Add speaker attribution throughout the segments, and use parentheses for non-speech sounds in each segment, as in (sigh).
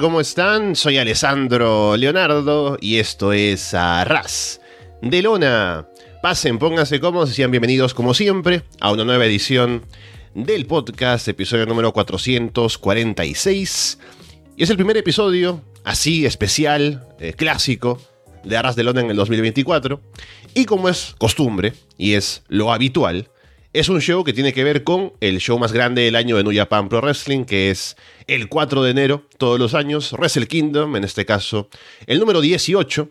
Speaker 1: ¿cómo están? Soy Alessandro Leonardo y esto es Arras de Lona. Pasen, pónganse cómodos y sean bienvenidos como siempre a una nueva edición del podcast, episodio número 446. Y es el primer episodio así especial, eh, clásico, de Arras de Lona en el 2024. Y como es costumbre y es lo habitual, es un show que tiene que ver con el show más grande del año de New Japan Pro Wrestling, que es el 4 de enero todos los años, Wrestle Kingdom, en este caso el número 18.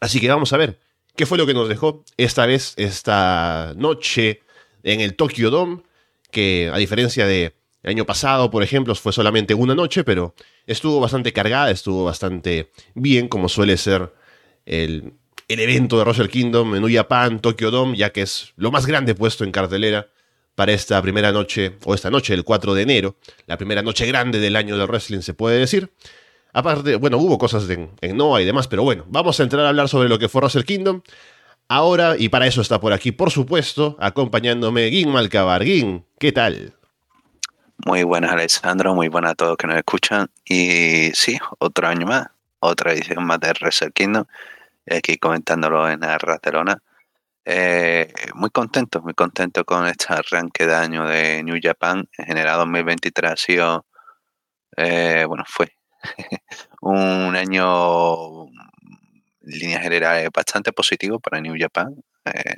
Speaker 1: Así que vamos a ver qué fue lo que nos dejó esta vez, esta noche en el Tokyo Dome, que a diferencia de año pasado, por ejemplo, fue solamente una noche, pero estuvo bastante cargada, estuvo bastante bien, como suele ser el, el evento de Wrestle Kingdom en Japan, Tokyo Dome, ya que es lo más grande puesto en cartelera para esta primera noche, o esta noche del 4 de enero, la primera noche grande del año del wrestling, se puede decir. Aparte, bueno, hubo cosas en, Noah y demás, pero bueno, vamos a entrar a hablar sobre lo que fue Wrestle Kingdom. Ahora, y para eso está por aquí, por supuesto, acompañándome Gin Malcabar. ¿qué tal?
Speaker 2: Muy buenas, Alessandro, muy buenas a todos que nos escuchan. Y sí, otro año más, otra edición más de Wrestle Kingdom aquí comentándolo en Barcelona. Eh, muy contento, muy contento con este arranque de año de New Japan. En general 2023 ha sido, eh, bueno, fue (laughs) un año en líneas generales bastante positivo para New Japan. Eh,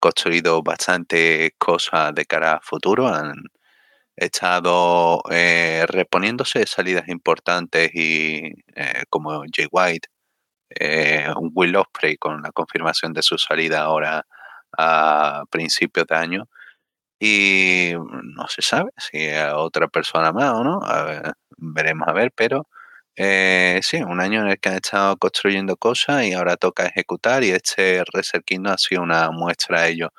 Speaker 2: construido bastante cosas de cara a futuro. Han estado eh, reponiéndose salidas importantes y como Jay White eh, un Will Ospreay con la confirmación de su salida ahora a principios de año. Y no se sabe si a otra persona más o no, veremos a ver, pero eh, sí, un año en el que han estado construyendo cosas y ahora toca ejecutar y este Reset Kingdom ha sido una muestra de ello.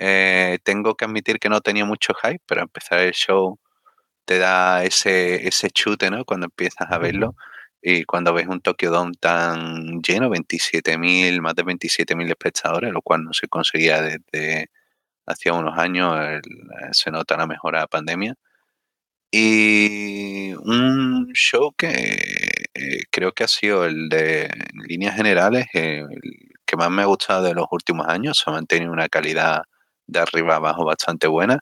Speaker 2: Eh, tengo que admitir que no tenía mucho hype, pero empezar el show te da ese, ese chute, ¿no? Cuando empiezas a verlo. Y cuando ves un Tokyo Dome tan lleno, 27.000, más de 27.000 espectadores, lo cual no se conseguía desde hacía unos años, se nota la mejora de la pandemia. Y un show que eh, creo que ha sido el de, en líneas generales, el que más me ha gustado de los últimos años. Se ha mantenido una calidad de arriba abajo bastante buena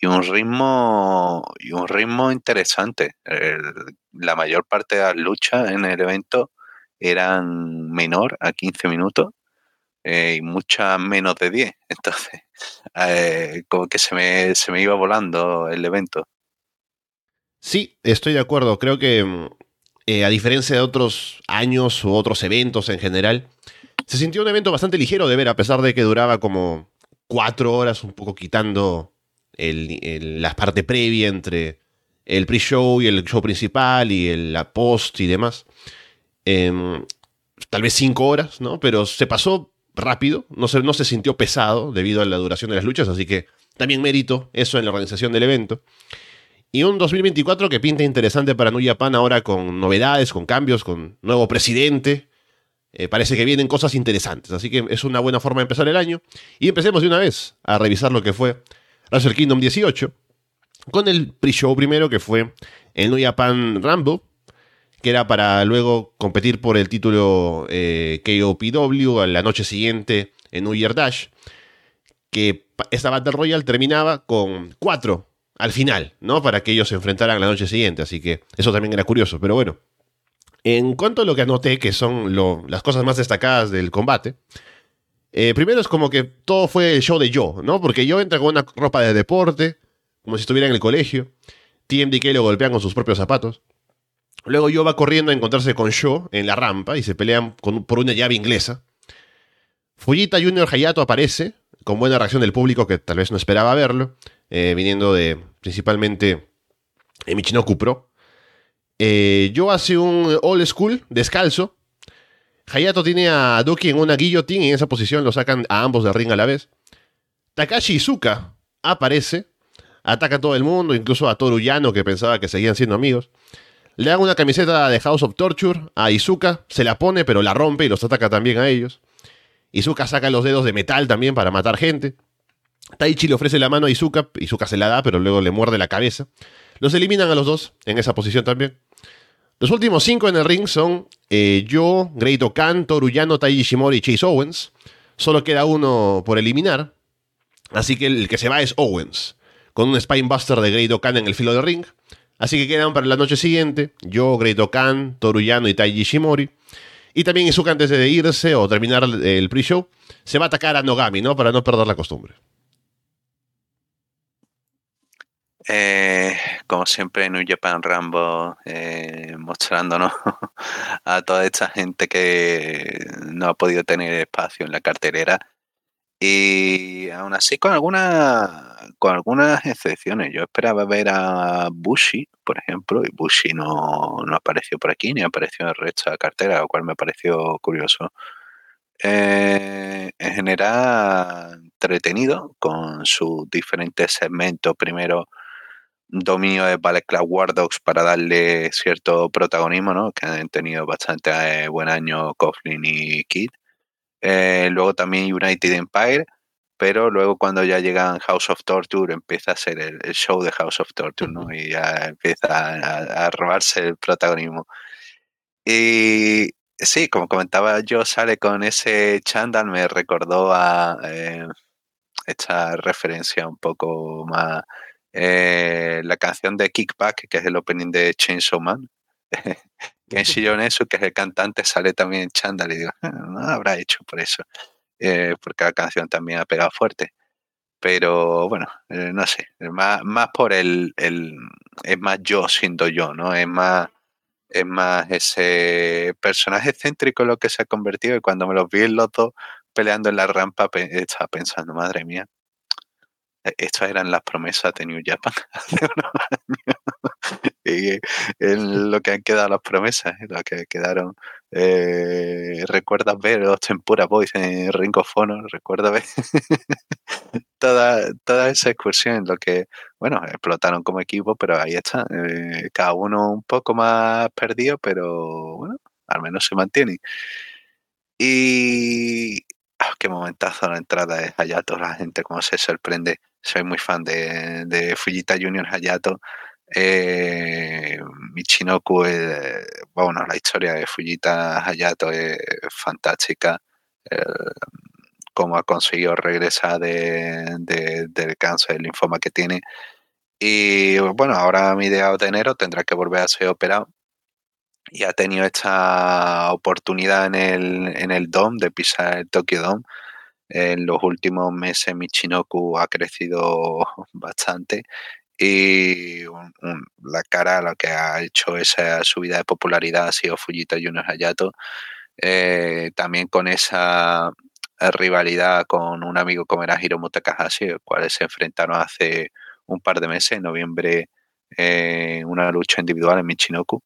Speaker 2: y un ritmo y un ritmo interesante. la mayor parte de las luchas en el evento eran menor a 15 minutos eh, y muchas menos de 10. (laughs) Entonces, eh, como que se me, se me iba volando el evento.
Speaker 1: Sí, estoy de acuerdo. Creo que mm, eh, a diferencia de otros años u otros eventos en general, se sintió un evento bastante ligero de ver, a pesar de que duraba como cuatro horas, un poco quitando la parte previa entre el pre-show y el show principal y el, la post y demás. Em, tal vez cinco horas, ¿no? Pero se pasó rápido, no se, no se sintió pesado debido a la duración de las luchas, así que también mérito eso en la organización del evento. Y un 2024 que pinta interesante para New Japan ahora con novedades, con cambios, con nuevo presidente. Eh, parece que vienen cosas interesantes, así que es una buena forma de empezar el año. Y empecemos de una vez a revisar lo que fue Wrestle Kingdom 18, con el pre-show primero que fue el New Japan Rumble, que era para luego competir por el título eh, KOPW a la noche siguiente en New Year Dash, que esta Battle Royale terminaba con cuatro al final, ¿no? Para que ellos se enfrentaran la noche siguiente, así que eso también era curioso, pero bueno. En cuanto a lo que anoté, que son las cosas más destacadas del combate, eh, primero es como que todo fue el show de yo, ¿no? Porque yo entra con una ropa de deporte, como si estuviera en el colegio. TMDK lo golpean con sus propios zapatos. Luego yo va corriendo a encontrarse con Sho en la rampa y se pelean por una llave inglesa. Fujita Junior Hayato aparece, con buena reacción del público que tal vez no esperaba verlo, eh, viniendo de principalmente Michinoku Pro. Eh, yo hace un old school, descalzo, Hayato tiene a Doki en una guillotine y en esa posición lo sacan a ambos del ring a la vez. Takashi Izuka aparece, ataca a todo el mundo, incluso a Toru Yano que pensaba que seguían siendo amigos. Le dan una camiseta de House of Torture a Izuka, se la pone pero la rompe y los ataca también a ellos. Izuka saca los dedos de metal también para matar gente. Taichi le ofrece la mano a Izuka, Izuka se la da pero luego le muerde la cabeza. Los eliminan a los dos en esa posición también. Los últimos cinco en el ring son eh, yo, Great Okan, Toru Taiji Shimori y Chase Owens. Solo queda uno por eliminar. Así que el que se va es Owens. Con un Spinebuster de Great Okan en el filo del ring. Así que quedan para la noche siguiente yo, Great Okan, Toru y Taiji Shimori. Y también Izuka antes de irse o terminar el pre-show se va a atacar a Nogami, ¿no? Para no perder la costumbre.
Speaker 2: Eh, como siempre, New Japan Rambo eh, mostrándonos (laughs) a toda esta gente que no ha podido tener espacio en la carterera. Y aún así, con, alguna, con algunas excepciones. Yo esperaba ver a Bushi, por ejemplo, y Bushi no, no apareció por aquí, ni apareció en el resto de la cartera, lo cual me pareció curioso. Eh, en general, entretenido con sus diferentes segmentos. Primero, dominio de Ballet Club War Dogs para darle cierto protagonismo, ¿no? Que han tenido bastante eh, buen año Coughlin y Kid. Eh, luego también United Empire, pero luego cuando ya llegan House of Torture empieza a ser el, show de House of Torture, ¿no? Y ya empieza a, robarse el protagonismo. Y sí, como comentaba yo, sale con ese chandal, me recordó a eh, esta referencia un poco más eh, la canción de Kickback, que es el opening de Chainsaw Man. (laughs) Kenshi Yonesu, que es el cantante, sale también en chándal y digo, ah, no habrá hecho por eso, eh, porque la canción también ha pegado fuerte. Pero bueno, eh, no sé, más, más por el, el, es más yo siendo yo, ¿no? Es más, es más ese personaje excéntrico lo que se ha convertido y cuando me los vi en los dos peleando en la rampa estaba pensando, madre mía, estas eran las promesas de New Japan (laughs) hace unos años. y en lo que han quedado las promesas, ¿eh? lo que quedaron. Eh, ¿Recuerdas ver los Tempura Boys en Ring of? ¿Recuerdas ver (laughs) toda, toda esa excursión en lo que, bueno, explotaron como equipo, pero ahí está. Eh, cada uno un poco más perdido, pero bueno, al menos se mantiene. Y ah, qué momentazo la entrada de Hayato, la gente como se sorprende soy muy fan de, de Fujita Junior Hayato. Eh, Michinoku, eh, bueno, la historia de Fujita Hayato es fantástica. cómo ha conseguido regresar de, del cáncer, del linfoma que tiene. Y bueno, ahora a mediados de enero tendrá que volver a ser operado. Y ha tenido esta oportunidad en el, en el DOM de pisar el Tokyo Dome en los últimos meses Michinoku ha crecido (laughs) bastante y la cara a lo que ha hecho esa subida de popularidad ha sido Fujita Junior Hayato. Eh, también con esa rivalidad con un amigo como era Hiromu Takahashi, el cual se enfrentaron hace un par de meses, en noviembre, en una lucha individual en Michinoku.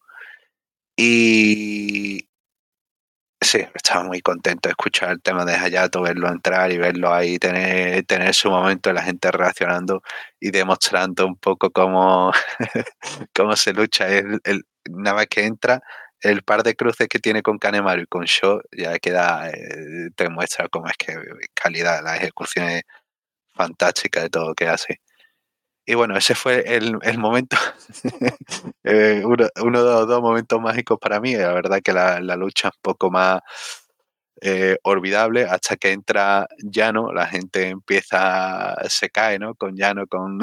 Speaker 2: Y Sí, estaba muy contento de escuchar el tema de Hayato, verlo entrar y verlo ahí, tener, tener su momento, la gente reaccionando y demostrando un poco cómo, (laughs) cómo se lucha. El, el, nada más que entra, el par de cruces que tiene con Kanemaru y con Sho ya queda, eh, te muestra cómo es que calidad, la ejecución es fantástica de todo lo que hace. Y bueno, ese fue el, el momento, (laughs) eh, uno, uno, de los dos momentos mágicos para mí. La verdad que la, la lucha es un poco más eh, olvidable hasta que entra Llano, la gente empieza, se cae, ¿no? Con Llano, con...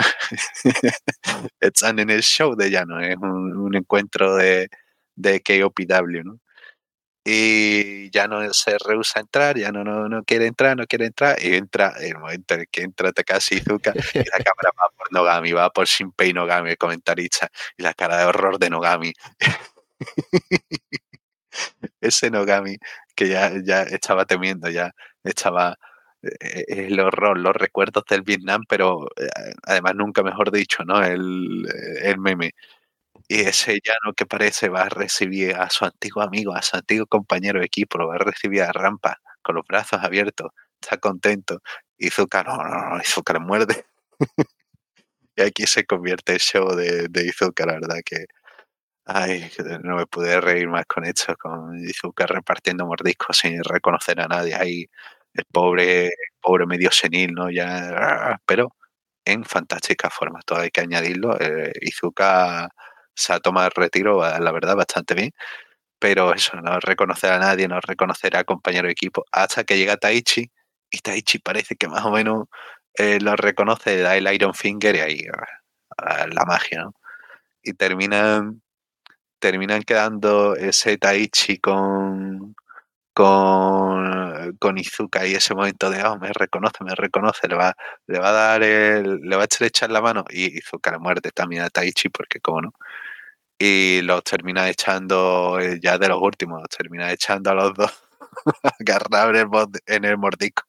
Speaker 2: Están en el show de Llano, es un, un encuentro de, de KOPW, ¿no? Y ya no se rehúsa a entrar, ya no, no, no, quiere entrar, no quiere entrar, y entra, el momento en que entra Takashi Izuka, y la (laughs) cámara va por Nogami, va por Shinpei Nogami, el comentarista, y la cara de horror de Nogami. (laughs) Ese Nogami que ya, ya estaba temiendo, ya estaba eh, el horror, los recuerdos del Vietnam, pero eh, además nunca mejor dicho, ¿no? El, el meme y ese llano que parece va a recibir a su antiguo amigo, a su antiguo compañero de equipo, lo va a recibir a rampa con los brazos abiertos, está contento. Y Zuka, no, no, no, le muerde. (laughs) y aquí se convierte el show de, de Izuka, la verdad que. Ay, no me pude reír más con esto, con Izuka repartiendo mordiscos sin reconocer a nadie. Ahí el pobre, pobre medio senil, ¿no? Ya, pero en fantástica forma, todo hay que añadirlo. Eh, Izuka se ha tomado el retiro, la verdad, bastante bien. Pero eso, no reconocer a nadie, no reconocer a compañero de equipo, hasta que llega Taichi, y Taichi parece que más o menos eh, lo reconoce, da el Iron Finger y ahí la magia, ¿no? Y terminan, terminan quedando ese Taichi con, con, con Izuka y ese momento de, oh, me reconoce, me reconoce, le va, le va a dar el, le va a echar la mano y Izuka la muerte también a Taichi porque como no. Y los termina echando, eh, ya de los últimos, los termina echando a los dos (laughs) agarrados en el mordisco.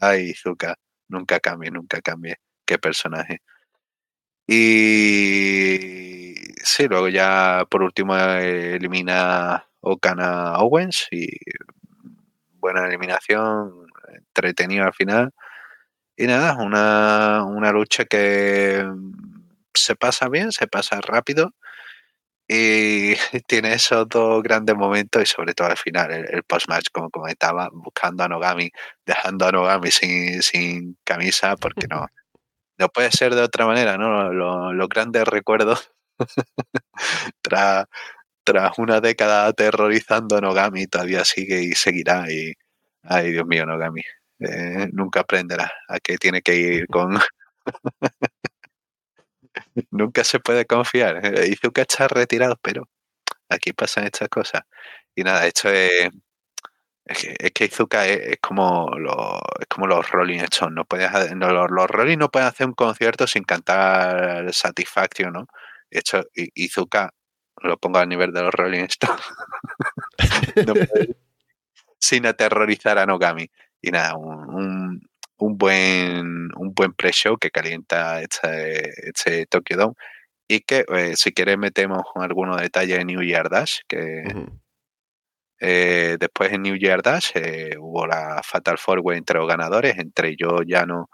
Speaker 2: Ay, Izuka, nunca cambie, nunca cambie. Qué personaje. Y sí, luego ya por último elimina Okana Owens y buena eliminación, entretenido al final. Y nada, una, una lucha que se pasa bien, se pasa rápido y (laughs) tiene esos dos grandes momentos y sobre todo al final, el, post-match, como comentaba, buscando a Nogami, (laughs) dejando a Nogami sin, sin camisa, porque no, (laughs) no puede ser de otra manera, ¿no? Los, grandes recuerdos tras, tras una década aterrorizando a Nogami todavía sigue y seguirá y ay Dios mío Nogami eh, nunca aprenderá a que tiene que ir con (laughs) nunca se puede confiar eh, Izuka está retirado pero aquí pasan estas cosas y nada esto es es que, Izuka es, como los, es como los Rolling Stones. No puedes, los, los, Rolling no pueden hacer un concierto sin cantar Satisfaction, ¿no? De hecho, Izuka lo pongo al nivel de los Rolling Stones. (laughs) sin aterrorizar a Nogami. Y nada, un, buen un buen pre-show que calienta este, este Tokyo Dome. Y que eh, si quieres metemos algunos detalles en New Year Dash, que, eh, después en New Year Dash eh, hubo la Fatal Four Way entre los ganadores, entre yo, Yano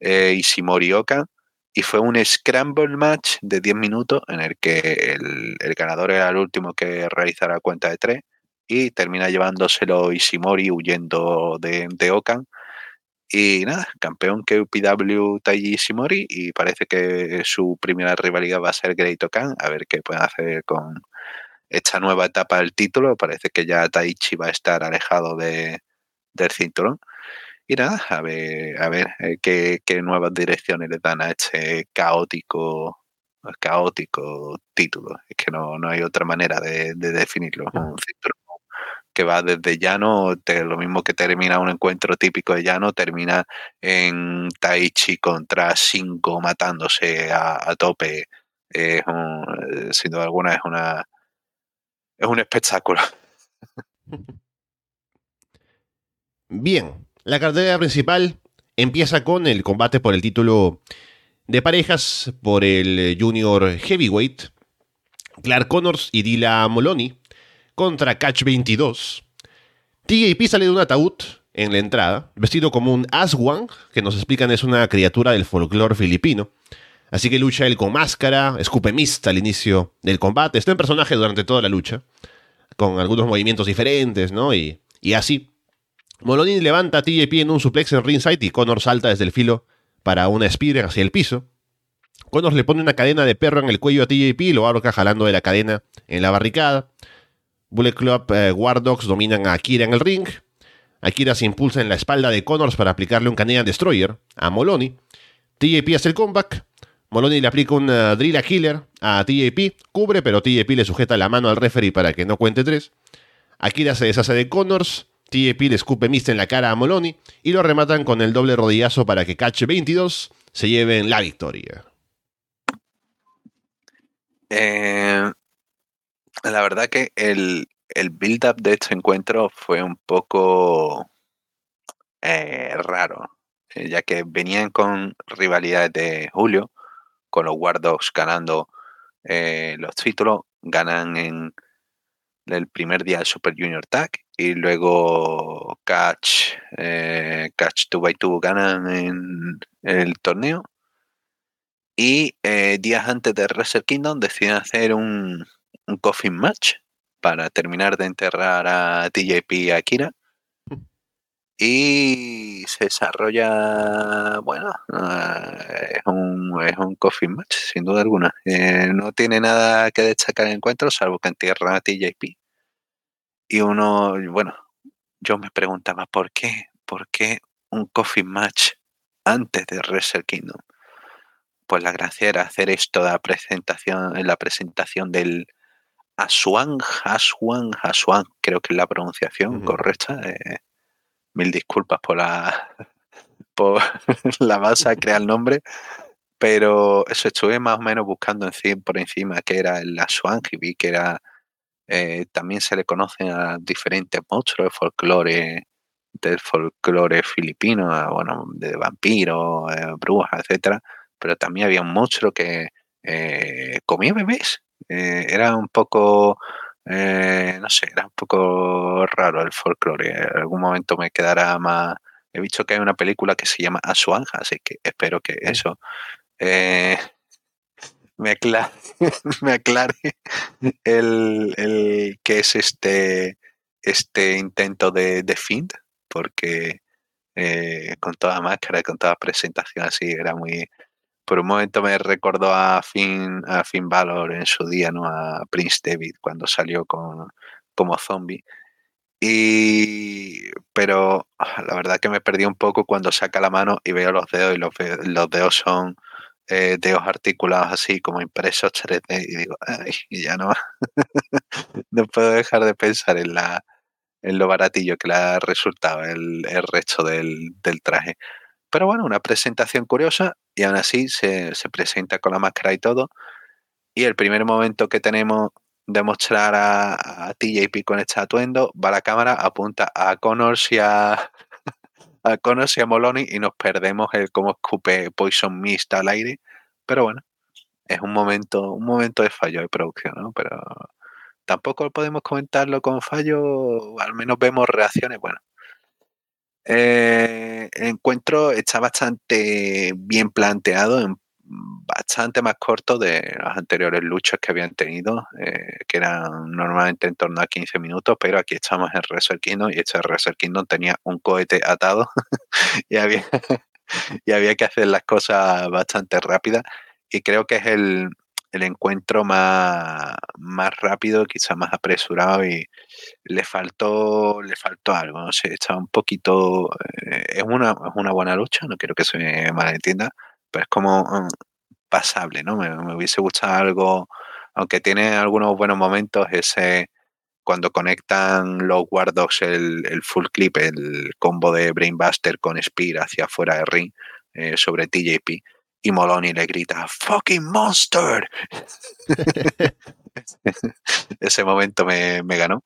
Speaker 2: eh, y Shimori Oka. Y fue un scramble match de 10 minutos en el que el, ganador era el último que realizara cuenta de 3 y termina llevándoselo Ishimori huyendo de, de Okan. Y nada, campeón UPW Taiji Ishimori y parece que su primera rivalidad va a ser Great Okan, a ver qué pueden hacer con, esta nueva etapa del título. Parece que ya Taichi va a estar alejado de, del cinturón. Y nada, a ver, a ver eh, qué, nuevas direcciones le dan a este caótico caótico título. Es que no, no hay otra manera de, definirlo. Un cinturón que va desde llano, lo mismo que termina un encuentro típico de llano, termina en Taichi contra cinco matándose a, tope. sin duda alguna es una, es un espectáculo. (laughs)
Speaker 1: Bien, la cartera principal empieza con el combate por el título de parejas por el Junior Heavyweight. Clark Connors y Dila Moloney contra Catch 22. TJP sale de un ataúd en la entrada, vestido como un Aswang, que nos explican es una criatura del folclore filipino. Así que lucha él con máscara, escupe mist al inicio del combate. Está en personaje durante toda la lucha, con algunos movimientos diferentes, ¿no? Y, así. Moloney levanta a TJP en un suplex en ringside y Connor salta desde el filo para una spear hacia el piso. Connor le pone una cadena de perro en el cuello a TJP y lo ahorca jalando de la cadena en la barricada. Bullet Club eh, War Dogs dominan a Akira en el ring. Akira se impulsa en la espalda de Connors para aplicarle un Canadian Destroyer a Moloney. TJP hace el comeback. Moloney le aplica un uh, Drill Killer a TJP, cubre, pero TJP le sujeta la mano al referee para que no cuente tres. Akira se deshace de Connors, TJP le escupe mist en la cara a Moloney y lo rematan con el doble rodillazo para que Catch 22 se lleven la victoria.
Speaker 2: Eh, la verdad que el, el build-up de este encuentro fue un poco eh, raro, eh, ya que venían con rivalidades de Julio, con los Wardogs ganando eh, los títulos, ganan en el primer día del Super Junior Tag y luego Catch, Catch 2x2 ganan en el torneo. Y días antes de Wrestle Kingdom deciden hacer un, un coffin match para terminar de enterrar a TJP y a Akira. Y se desarrolla, bueno, eh, es, un, es un coffee match, sin duda alguna. Eh, no tiene nada que destacar en encuentro, salvo que entierra a TJP. Y uno, bueno, yo me preguntaba, ¿por qué? ¿Por qué un coffee match antes de Wrestle Kingdom? Pues la gracia era hacer esto de la presentación, en la presentación del Aswan, Aswan, Aswan, creo que es la pronunciación correcta. Eh, mil disculpas por la, por (laughs) la crear el nombre, pero eso estuve más o menos buscando por encima que era el Aswan y vi que era eh, también se le conocen a diferentes monstruos de folclore del folclore filipino, bueno, de vampiros, eh, brujas, etcétera, pero también había un monstruo que eh, comía bebés. Era un poco eh, no sé, era un poco raro el folclore. En algún momento me quedará más. He visto que hay una película que se llama Asuanja, así que espero que eso eh, (laughs) me, aclare, (laughs) me aclare el, el que es este, este intento de, de Find, porque eh, con toda máscara, con toda presentación así, era muy, por un momento me recordó a Finn, a Finn Balor en su día, ¿no? A Prince David cuando salió con, como zombie. Y, pero ah, la verdad que me perdí un poco cuando saca la mano y veo los dedos y los, los dedos son eh, dedos articulados así como impresos 3D y digo, ay, ya no, (laughs) no puedo dejar de pensar en la en lo baratillo que le ha resultado el, el resto del, del traje. Pero bueno, una presentación curiosa y aún así se, presenta con la máscara y todo. Y el primer momento que tenemos de mostrar a, TJP con este atuendo, va la cámara, apunta a Connors y a, (laughs) a Connors y a Moloney y nos perdemos el cómo escupe Poison Mist al aire. Pero bueno, es un momento, un momento de fallo de producción, ¿no? Pero tampoco podemos comentarlo con fallo, al menos vemos reacciones, bueno, eh, encuentro está bastante bien planteado, bastante más corto de las anteriores luchas que habían tenido, eh, que eran normalmente en torno a 15 minutos, pero aquí estamos en Wrestle Kingdom y este Wrestle Kingdom tenía un cohete atado (laughs) y, había, (laughs) y había que hacer las cosas bastante rápidas. Y creo que es el, el encuentro más, más rápido, quizás más apresurado y le faltó, le faltó algo, no sé, estaba un poquito, eh, es, una, es una buena lucha, no quiero que se malentienda, pero es como mm, pasable, ¿no? Me, hubiese gustado algo, aunque tiene algunos buenos momentos, ese cuando conectan los Wardogs el, el full clip, el combo de Brainbuster con Spear hacia afuera de ring eh, sobre TJP y Moloney le grita, fucking monster. (laughs) Ese momento me, ganó.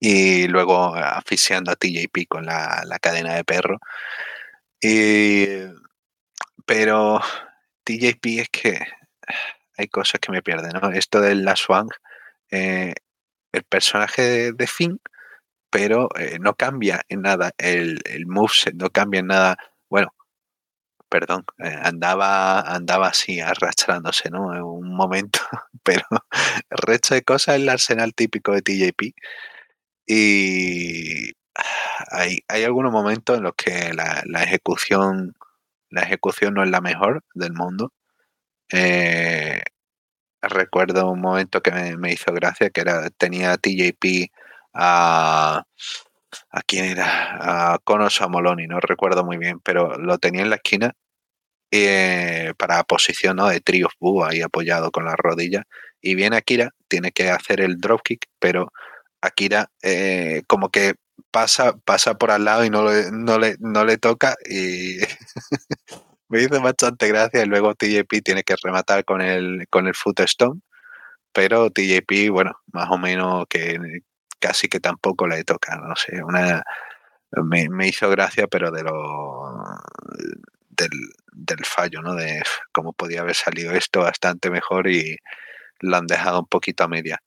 Speaker 2: Y luego asfixiando a TJP con la, cadena de perro. pero TJP es que hay cosas que me pierden, ¿no? Esto del La Swang, eh, el personaje de, Finn, pero eh, no cambia en nada el, el moveset, no cambia en nada. Bueno, perdón, eh, andaba, andaba así arrastrándose, ¿no? En un momento, (laughs) pero el resto de cosas es el arsenal típico de TJP. Y hay, hay algunos momentos en los que la, ejecución la ejecución no es la mejor del mundo. Eh, recuerdo un momento que me, hizo gracia, que era tenía TJP a a quién era, a Conos a Moloni, no recuerdo muy bien, pero lo tenía en la esquina eh, para posición de Trios Bu ahí apoyado con la rodilla. Y viene Akira, tiene que hacer el dropkick, pero Akira eh, como que pasa, pasa por al lado y no le, no le, no le toca y (laughs) me dice bastante gracia. Y luego TJP tiene que rematar con el, con el foot stone, pero TJP, bueno, más o menos que, casi que tampoco le toca, no sé, una me, hizo gracia, pero de lo del, del, fallo, ¿no? De cómo podía haber salido esto bastante mejor y lo han dejado un poquito a media.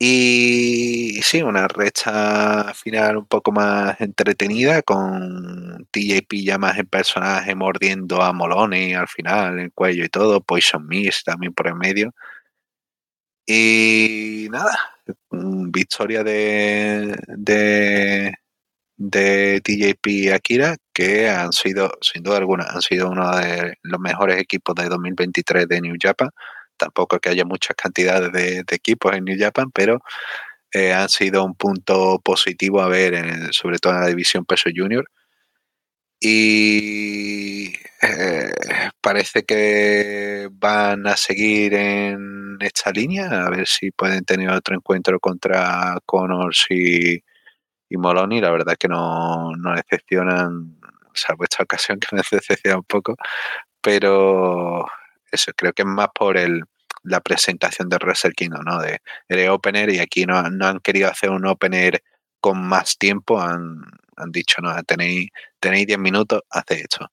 Speaker 2: Y sí, una recha final un poco más entretenida con TJP ya más en personaje mordiendo a Moloney al final, el cuello y todo, Poison Mist también por el medio. Y nada, victoria de, de, de TJP y Akira, que han sido, sin duda alguna, han sido uno de los mejores equipos de 2023 de New Japan. Tampoco que haya muchas cantidades de, equipos en New Japan, pero eh, han sido un punto positivo a ver, sobre todo en la división peso junior. Y eh, parece que van a seguir en esta línea, a ver si pueden tener otro encuentro contra Connors y, y Moloni. La verdad que no, no decepcionan, salvo esta ocasión que me decepciona un poco, pero eso creo que es más por el, la presentación de Wrestle Kingdom, ¿no? De, de opener y aquí no, no han querido hacer un opener con más tiempo, han, han dicho, no, tenéis, tenéis 10 minutos, hace esto.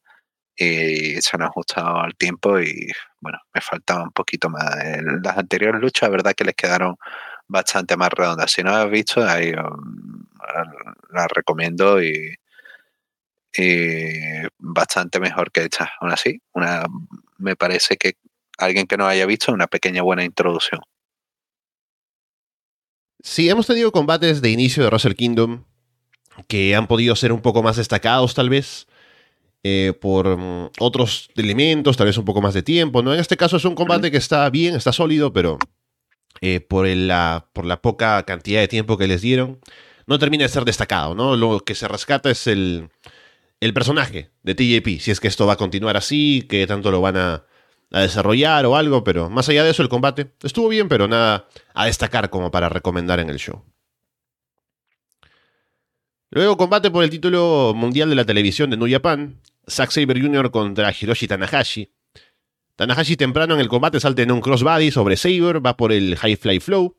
Speaker 2: Y se han ajustado al tiempo y bueno, me faltaba un poquito más. las anteriores luchas, la verdad que les quedaron bastante más redondas. Si no las has visto, um, las recomiendo y, bastante mejor que esta. Aún así, una, me parece que alguien que no haya visto, una pequeña buena introducción.
Speaker 1: Sí, hemos tenido combates de inicio de Russell Kingdom que han podido ser un poco más destacados tal vez eh, por mm, otros elementos, tal vez un poco más de tiempo, ¿no? En este caso es un combate que está bien, está sólido, pero eh, por, la, por la poca cantidad de tiempo que les dieron, no termina de ser destacado, ¿no? Lo que se rescata es el, el personaje de TJP, si es que esto va a continuar así, que tanto lo van a, a desarrollar o algo, pero más allá de eso el combate estuvo bien, pero nada a destacar como para recomendar en el show. Luego combate por el título mundial de la televisión de New Japan, Zack Saber Jr. contra Hiroshi Tanahashi. Tanahashi temprano en el combate salta en un crossbody sobre Saber, va por el High Fly Flow,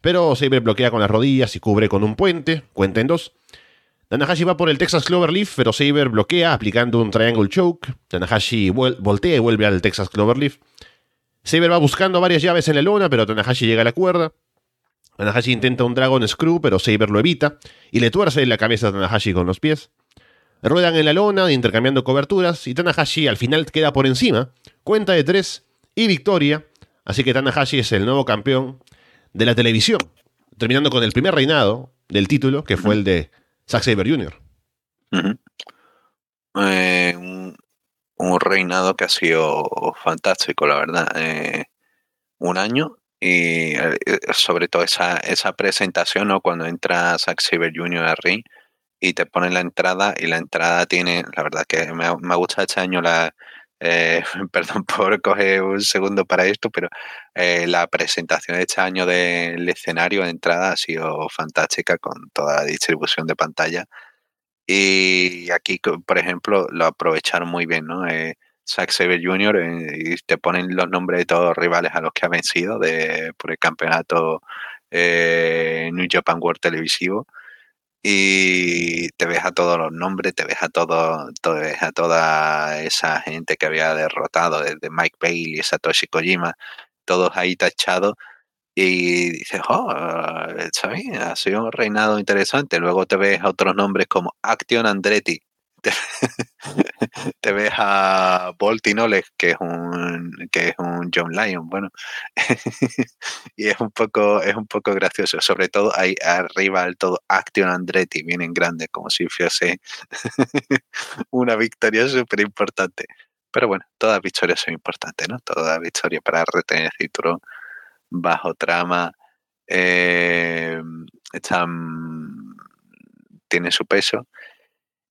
Speaker 1: pero Saber bloquea con las rodillas y cubre con un puente, cuenta en dos. Tanahashi va por el Texas Cloverleaf, pero Saber bloquea aplicando un Triangle Choke. Tanahashi voltea y vuelve al Texas Cloverleaf. Saber va buscando varias llaves en la lona, pero Tanahashi llega a la cuerda. Tanahashi intenta un Dragon Screw, pero Saber lo evita y le tuerce la cabeza a Tanahashi con los pies. Ruedan en la lona, intercambiando coberturas, y Tanahashi al final queda por encima, cuenta de tres y victoria. Así que Tanahashi es el nuevo campeón de la televisión, terminando con el primer reinado del título, que fue el de Zack Saber Jr.
Speaker 2: Eh, un, reinado que ha sido fantástico, la verdad. Eh, un año y eh, sobre todo esa, esa presentación, ¿no? Cuando entra Zack Saber Jr. a ring y te pone la entrada y la entrada tiene, la verdad que me, me gusta este año la, eh, (laughs) perdón por coger un segundo para esto, pero eh, la presentación de este año del escenario de entrada ha sido fantástica con toda la distribución de pantalla. Y aquí, por ejemplo, lo aprovecharon muy bien, ¿no? Zack Saber Jr. Eh, y te ponen los nombres de todos los rivales a los que ha vencido de, por el campeonato eh, New Japan World televisivo y te ves a todos los nombres, te ves a todo, te ves a toda esa gente que había derrotado, desde Mike Bailey, Satoshi Kojima, todos ahí tachados y dices, oh, Ha sido un reinado interesante. Luego te ves a otros nombres como Action Andretti, (laughs) (laughs) (laughs) te, ves a Voltinoles, que es un que es un John Lyon, bueno, (laughs) y es un poco es un poco gracioso, sobre todo ahí arriba del todo Action Andretti vienen grandes como si fuese (laughs) una victoria súper importante. Pero bueno, todas victorias son importantes, ¿no? Toda victoria para retener el cinturón bajo trama eh, están, tiene su peso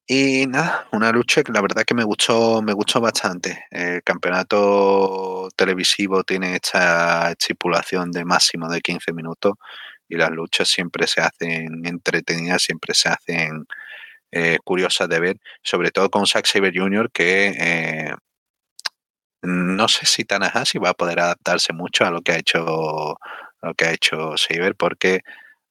Speaker 2: y nada, una lucha que la verdad que me gustó, me gustó bastante. El campeonato televisivo tiene esta estipulación de máximo de 15 minutos y las luchas siempre se hacen entretenidas, siempre se hacen eh, curiosas de ver, sobre todo con Zack Saber Jr., que eh, no sé si Tanahashi va a poder adaptarse mucho a lo que ha hecho, lo que ha hecho Saber, porque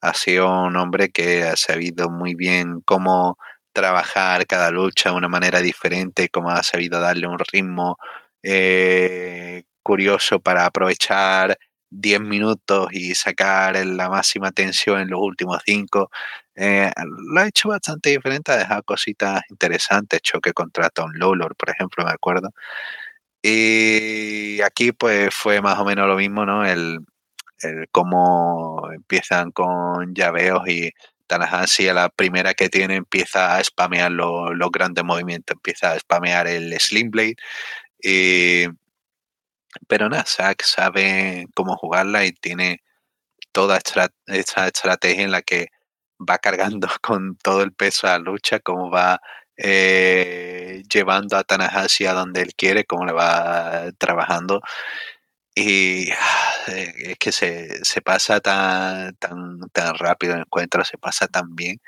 Speaker 2: ha sido un hombre que ha sabido muy bien cómo trabajar cada lucha de una manera diferente, como ha sabido darle un ritmo eh, curioso para aprovechar 10 minutos y sacar la máxima tensión en los últimos 5. Eh, lo ha hecho bastante diferente, ha dejado cositas interesantes, choque contra Tom Lawlor, por ejemplo, me acuerdo. Y aquí pues fue más o menos lo mismo, ¿no? El, el cómo empiezan con llaveos y Tanahashi a la primera que tiene empieza a spamear los, grandes movimientos, empieza a spamear el Slim Blade. Y, pero nada, Zack sabe cómo jugarla y tiene toda esta, estrategia en la que va cargando (laughs) con todo el peso a la lucha, cómo va eh, llevando a Tanahashi a donde él quiere, cómo le va trabajando. Y eh, es que se, se, pasa tan, tan, tan rápido el encuentro, se pasa tan bien.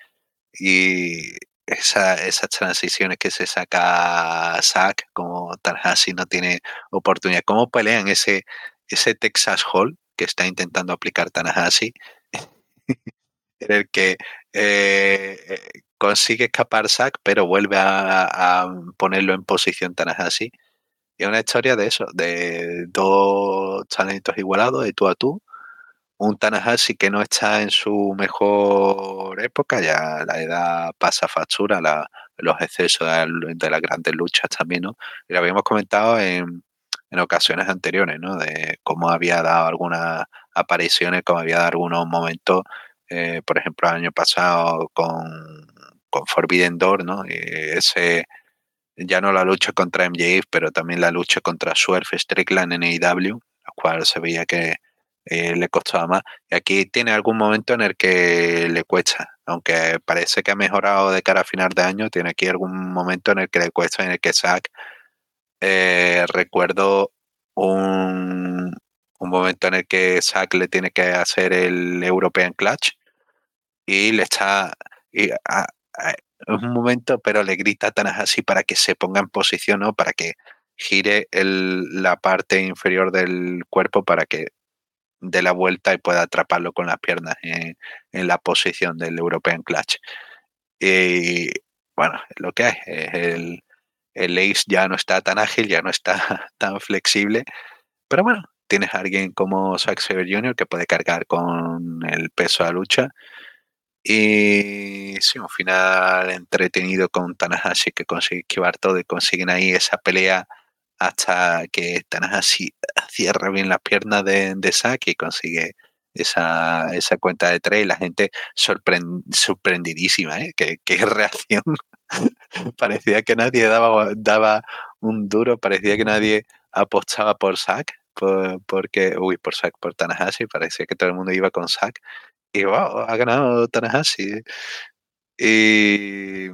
Speaker 2: Y esa, esas transiciones que se saca Zack, como Tanahashi no tiene oportunidad. ¿Cómo pelean ese, ese Texas Hall que está intentando aplicar Tanahashi? (laughs) en el que eh, eh, consigue escapar Zack, pero vuelve a, a, ponerlo en posición Tanahashi. Y es una historia de eso, de dos talentos igualados, de tú a tú. Un Tanahashi que no está en su mejor época, ya la edad pasa factura, los excesos de, de, las grandes luchas también, ¿no? Y lo habíamos comentado en, en ocasiones anteriores, ¿no? De cómo había dado algunas apariciones, cómo había dado algunos momentos, eh, por ejemplo, el año pasado con, con Forbidden Door, ¿no? Y ese ya no la lucha contra MJF, pero también la lucha contra Swerve Strickland en AEW, la cual se veía que eh, le costaba más. Y aquí tiene algún momento en el que le cuesta, aunque parece que ha mejorado de cara a final de año, tiene aquí algún momento en el que le cuesta, en el que Zack, eh, recuerdo un, un momento en el que Zack le tiene que hacer el European Clutch y le está... un momento, pero le grita a Tanahashi para que se ponga en posición, ¿no? Para que gire la parte inferior del cuerpo para que dé la vuelta y pueda atraparlo con las piernas en, la posición del European Clutch. Y bueno, lo que hay es el, el Ace ya no está tan ágil, ya no está (laughs) tan flexible, pero bueno, tienes a alguien como Zack Jr. que puede cargar con el peso la lucha y sí, un final entretenido con Tanahashi que consigue esquivar todo y consiguen ahí esa pelea hasta que Tanahashi cierra bien las piernas de, de Zack y consigue esa, esa cuenta de tres y la gente sorprend, sorprendidísima, ¿eh? ¿Qué, qué (laughs) reacción. parecía que nadie daba, daba un duro, parecía que nadie apostaba por Zack, por, porque, uy, por Zack, por Tanahashi, parecía que todo el mundo iba con Zack y wow, ha ganado Tanahashi. Y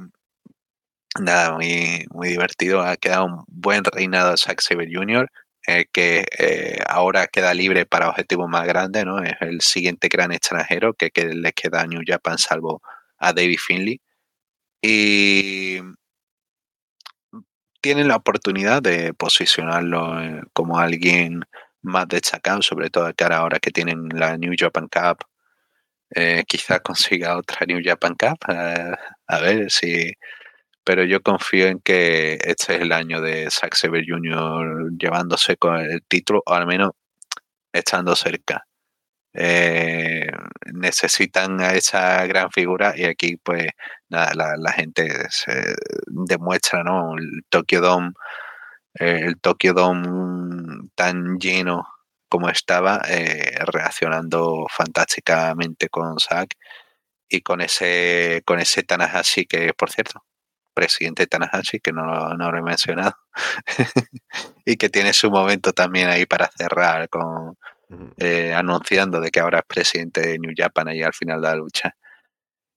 Speaker 2: nada, muy, muy divertido. Ha quedado un buen reinado Zack Saber Jr., eh, que eh, ahora queda libre para objetivos más grandes, ¿no? Es el siguiente gran extranjero que, le queda a New Japan, salvo a David Finley. Y tienen la oportunidad de posicionarlo eh, como alguien más destacado, sobre todo cara ahora que tienen la New Japan Cup eh, quizás consiga otra New Japan Cup, eh, a ver si... Pero yo confío en que este es el año de Zack Saber Jr. llevándose con el título, o al menos estando cerca. Eh, necesitan a esa gran figura y aquí pues nada, la, la, gente se demuestra, ¿no? El Tokyo Dome, el Tokyo Dome tan lleno como estaba, eh, reaccionando fantásticamente con Zack y con ese, con ese Tanahashi que, por cierto, presidente Tanahashi, que no, no lo he mencionado, (laughs) y que tiene su momento también ahí para cerrar con eh, anunciando de que ahora es presidente de New Japan ahí al final de la lucha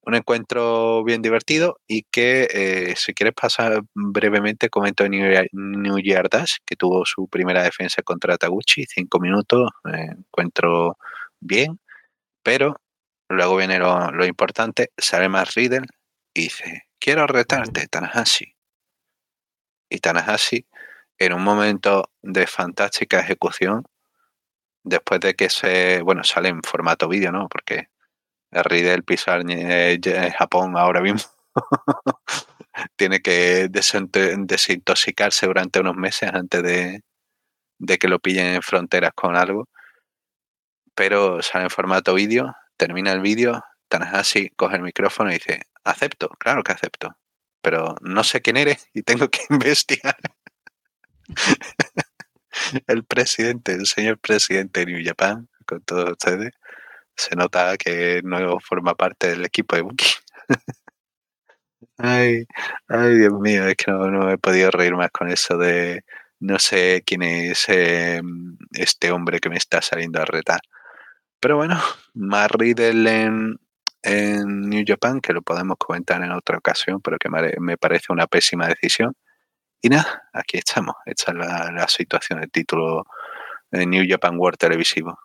Speaker 2: un encuentro bien divertido y que eh, si quieres pasar brevemente comento New, New Year Dash que tuvo su primera defensa contra Taguchi, cinco minutos, eh, encuentro bien, pero luego viene lo, lo importante, sale más Riddle y dice, quiero retarte Tanahashi. Y Tanahashi en un momento de fantástica ejecución, después de que se, bueno, sale en formato vídeo, ¿no? Porque Riddle pisar eh, Japón ahora mismo. (laughs) Tiene que desintoxicarse durante unos meses antes de, de, que lo pillen en fronteras con algo. Pero sale en formato vídeo, termina el vídeo, Tanahashi coge el micrófono y dice, acepto, claro que acepto, pero no sé quién eres y tengo que (laughs) investigar. el presidente, el señor presidente de New Japan, con todos ustedes, Se nota que no forma parte del equipo de Buki. (laughs) ay, ay, Dios mío, es que no, he podido reír más con eso de no sé quién es eh, este hombre que me está saliendo a retar. Pero bueno, más Riddle en, en New Japan, que lo podemos comentar en otra ocasión, pero que me parece una pésima decisión. Y nada, aquí estamos. Esta es la, situación del título de New Japan World televisivo.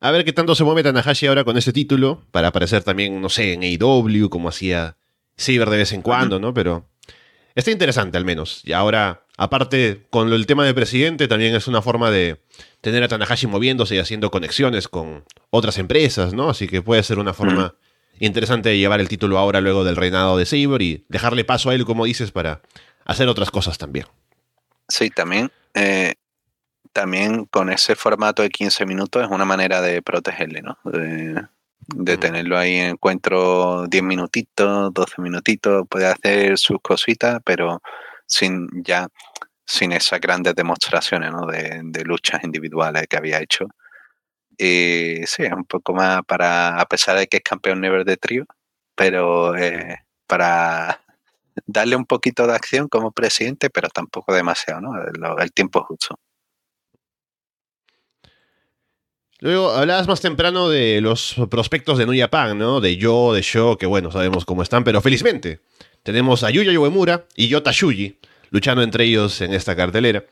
Speaker 1: A ver qué tanto se mueve Tanahashi ahora con ese título, para aparecer también, no sé, en AEW, como hacía Ciber de vez en cuando, ¿no? Pero está interesante al menos. Y ahora, aparte, con el tema de presidente, también es una forma de tener a Tanahashi moviéndose y haciendo conexiones con otras empresas, ¿no? Así que puede ser una forma interesante llevar el título ahora luego del reinado de Saber y dejarle paso a él, como dices, para hacer otras cosas también.
Speaker 2: Sí, también, eh, también con ese formato de 15 minutos es una manera de protegerle, ¿no? De, tenerlo ahí en encuentro 10 minutitos, 12 minutitos, puede hacer sus cositas, pero sin ya sin esas grandes demostraciones ¿no? de, de luchas individuales que había hecho y sí, es un poco más para, a pesar de que es campeón never de trío, pero eh, para darle un poquito de acción como presidente, pero tampoco demasiado, ¿no? El, tiempo justo.
Speaker 1: Luego, hablabas más temprano de los prospectos de New Japan, ¿no? De Yo, de Show, que bueno, sabemos cómo están, pero felizmente tenemos a Yuya Uemura y Yota Shuji luchando entre ellos en esta cartelera.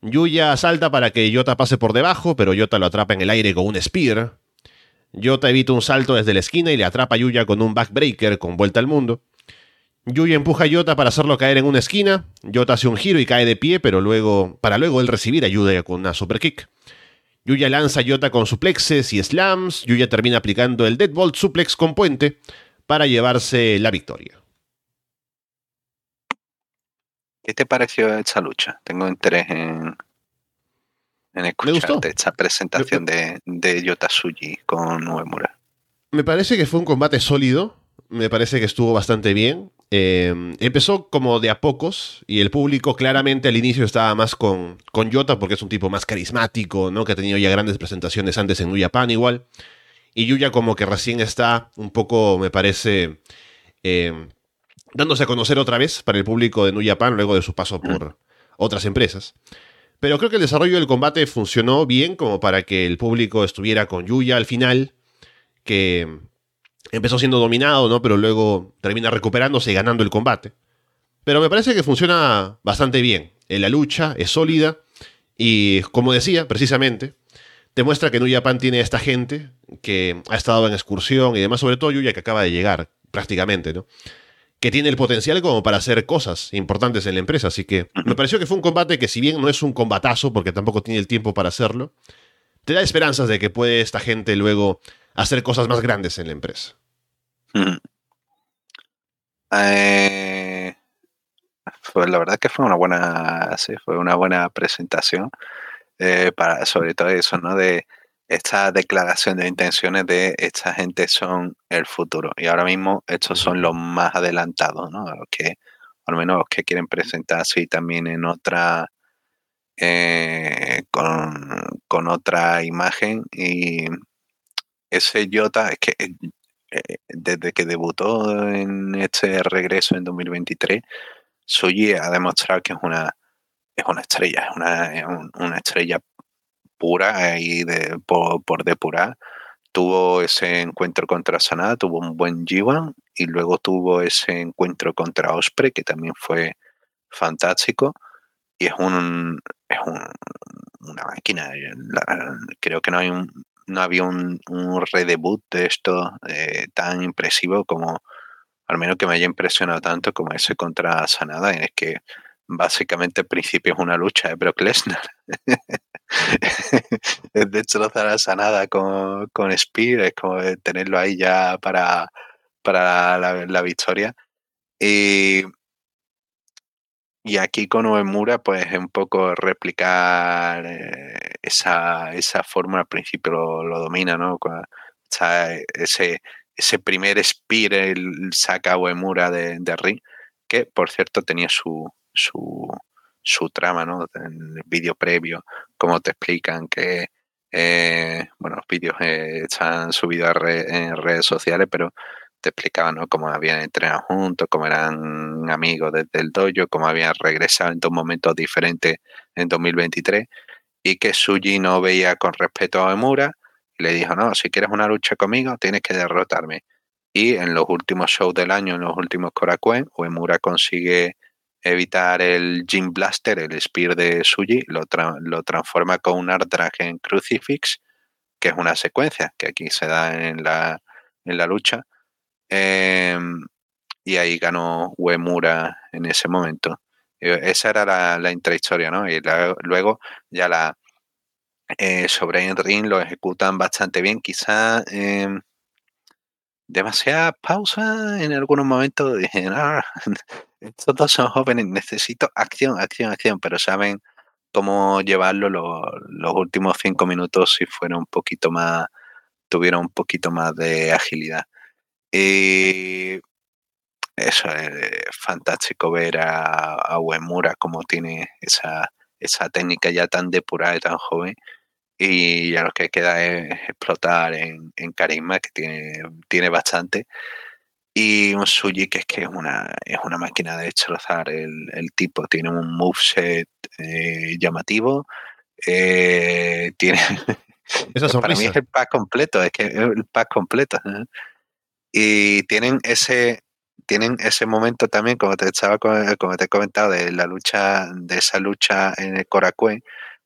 Speaker 1: Yuya salta para que Yota pase por debajo, pero Yota lo atrapa en el aire con un spear. Yota evita un salto desde la esquina y le atrapa a Yuya con un backbreaker con vuelta al mundo. Yuya empuja a Yota para hacerlo caer en una esquina. Yota hace un giro y cae de pie, pero luego, para luego él recibir ayuda con una super kick. Yuya lanza a Yota con suplexes y slams. Yuya termina aplicando el deadbolt suplex con puente para llevarse la victoria.
Speaker 2: ¿Qué te pareció esta lucha? Tengo interés en, en escucharte esta presentación de, de Yotasuji con Uemura.
Speaker 1: Me parece que fue un combate sólido. Me parece que estuvo bastante bien. Em, empezó como de a pocos y el público claramente al inicio estaba más con, con Yota porque es un tipo más carismático, ¿no? Que ha tenido ya grandes presentaciones antes en New Japan igual. Y Yuya como que recién está un poco, me parece, em, dándose a conocer otra vez para el público de New Japan luego de su paso por otras empresas. Pero creo que el desarrollo del combate funcionó bien como para que el público estuviera con Yuya al final, que empezó siendo dominado, ¿no? Pero luego termina recuperándose y ganando el combate. Pero me parece que funciona bastante bien. En la lucha es sólida y, como decía, precisamente, demuestra que New Japan tiene esta gente que ha estado en excursión y demás, sobre todo Yuya que acaba de llegar prácticamente, ¿no? que tiene el potencial como para hacer cosas importantes en la empresa. Así que (clears throat) me pareció que fue un combate que si bien no es un combatazo, porque tampoco tiene el tiempo para hacerlo, te da esperanzas de que puede esta gente luego hacer cosas más grandes en la empresa.
Speaker 2: Eh, pues la verdad que fue una buena, sí, fue una buena presentación. Eh, para, sobre todo eso, ¿no? De esta declaración de intenciones de esta gente son el futuro. Y ahora mismo estos son los más adelantados, ¿no? Los que, al menos los que quieren presentarse y también en otra, eh, con, otra imagen. Y ese Jota, es que desde que debutó en este regreso en 2023, Suji ha demostrado que es una, es una estrella, es una, una estrella pura ahí de, por, depurar. Tuvo ese encuentro contra Sanada, tuvo un buen G1 y luego tuvo ese encuentro contra Osprey que también fue fantástico y es un, es una máquina. creo que no hay un, no había un, un redebut de esto eh, tan impresivo como, al menos que me haya impresionado tanto como ese contra Sanada, en es que básicamente al principio es una lucha de Brock Lesnar. (laughs) es destrozar a Sanada con, con Spear, es como tenerlo ahí ya para, para la, victoria. Y, y aquí con Uemura, pues un poco replicar eh, esa, esa forma, al principio lo, domina, ¿no? ese, ese primer Spear, el saca Uemura de, de ring, que por cierto tenía su, su, su trama, ¿no? En el vídeo previo, cómo te explican que Eh, bueno, los vídeos eh, están subidos en redes sociales, pero te explicaban ¿no? cómo habían entrenado juntos, cómo eran amigos desde el dojo, cómo habían regresado en dos momentos diferentes en 2023 y que Suji no veía con respeto a Emura y le dijo, no, si quieres una lucha conmigo tienes que derrotarme. Y en los últimos shows del año, en los últimos Korakuen, Uemura consigue evitar el Jim Blaster, el Spear de Suji, lo, lo transforma con un Art en Crucifix, que es una secuencia que aquí se da en la, en la lucha. Em, y ahí ganó Uemura en ese momento. Eh, esa era la, la intrahistoria, ¿no? Y luego ya la eh, sobre ring lo ejecutan bastante bien. Quizá em, demasiada pausa en algunos momentos. Dije, no, (laughs) estos dos son jóvenes, necesito acción, acción, acción, pero saben cómo llevarlo los, últimos cinco minutos si fueron un poquito más, tuvieron un poquito más de agilidad. Y eso es fantástico ver a, a Uemura como tiene esa, esa técnica ya tan depurada y tan joven y ya lo que queda es explotar en, carisma, que tiene, tiene bastante. Y un Suji que es que es una, es una máquina de destrozar el, el tipo. Tiene un moveset eh, llamativo. Eh, tiene. (laughs) para mí es el pack completo, es que es el pack completo. Y tienen ese, tienen ese momento también, como te estaba como te he comentado, de la lucha, de esa lucha en el Korakuen,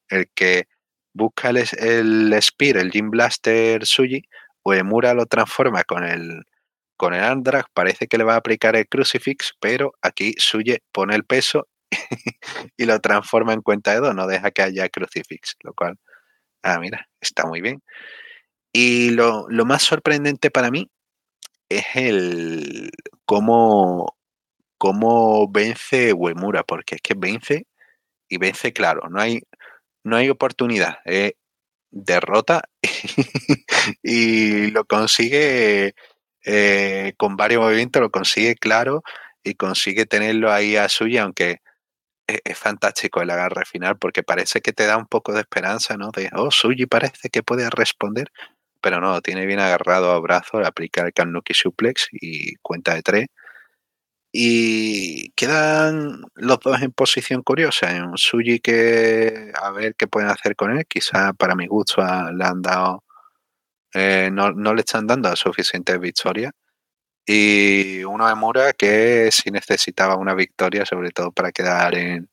Speaker 2: el que busca el, el Spear, el Jim Blaster Suji, Uemura lo transforma con el con el Andrag, parece que le va a aplicar el Crucifix, pero aquí Suye pone el peso (laughs) y lo transforma en cuenta de dos, no deja que haya Crucifix, lo cual, ah, mira, está muy bien. Y lo, lo más sorprendente para mí es el cómo, cómo vence Uemura, porque es que vence y vence claro, no hay, no hay oportunidad, derrota (laughs) y lo consigue eh, con varios movimientos, lo consigue claro y consigue tenerlo ahí a suya, aunque es, fantástico el agarre final porque parece que te da un poco de esperanza, ¿no? De, oh, Suji parece que puede responder, pero no, tiene bien agarrado a brazo, aplica el Kanuki Suplex y cuenta de tres y quedan los dos en posición curiosa. En un Suji que a ver qué pueden hacer con él. Quizá para mi gusto le han dado. Eh, no, le están dando suficientes victorias. Y uno de Mura que sí necesitaba una victoria, sobre todo para quedar en,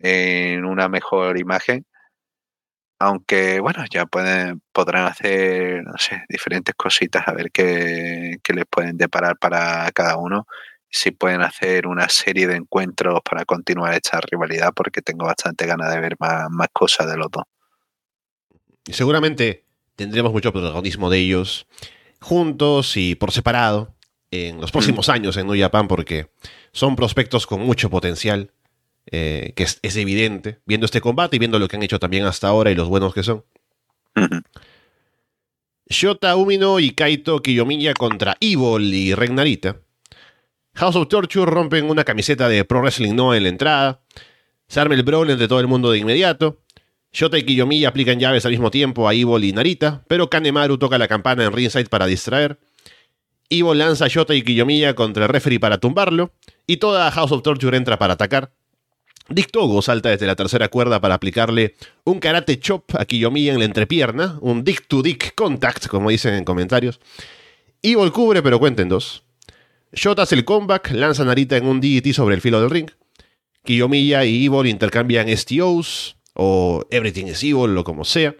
Speaker 2: en una mejor imagen. Aunque, bueno, ya pueden, podrán hacer, no sé, diferentes cositas a ver qué, qué les pueden deparar para cada uno. Si pueden hacer una serie de encuentros para continuar esta rivalidad, porque tengo bastante ganas de ver más, más cosas de los dos.
Speaker 1: Seguramente tendremos mucho protagonismo de ellos juntos y por separado en los próximos años en New Japan, porque son prospectos con mucho potencial, eh, que es, evidente, viendo este combate y viendo lo que han hecho también hasta ahora y los buenos que son. Shota Umino y Kaito Kiyomiya contra Evil y Regnarita House of Torture rompen una camiseta de Pro Wrestling No en la entrada. Se arma el brawl entre todo el mundo de inmediato. Shota y Kiyomiya aplican llaves al mismo tiempo a Evil y Narita, pero Kanemaru toca la campana en ringside para distraer. Evil lanza a Shota y Kiyomiya contra el referee para tumbarlo, y toda House of Torture entra para atacar. Dick Togo salta desde la tercera cuerda para aplicarle un karate chop a Kiyomiya en la entrepierna, un dick to dick contact, como dicen en comentarios. Evil cubre, pero cuenten dos. Shota hace el comeback, lanza Narita en un DDT sobre el filo del ring. Kiyomiya y Evil intercambian STOs o Everything is Evil o como sea.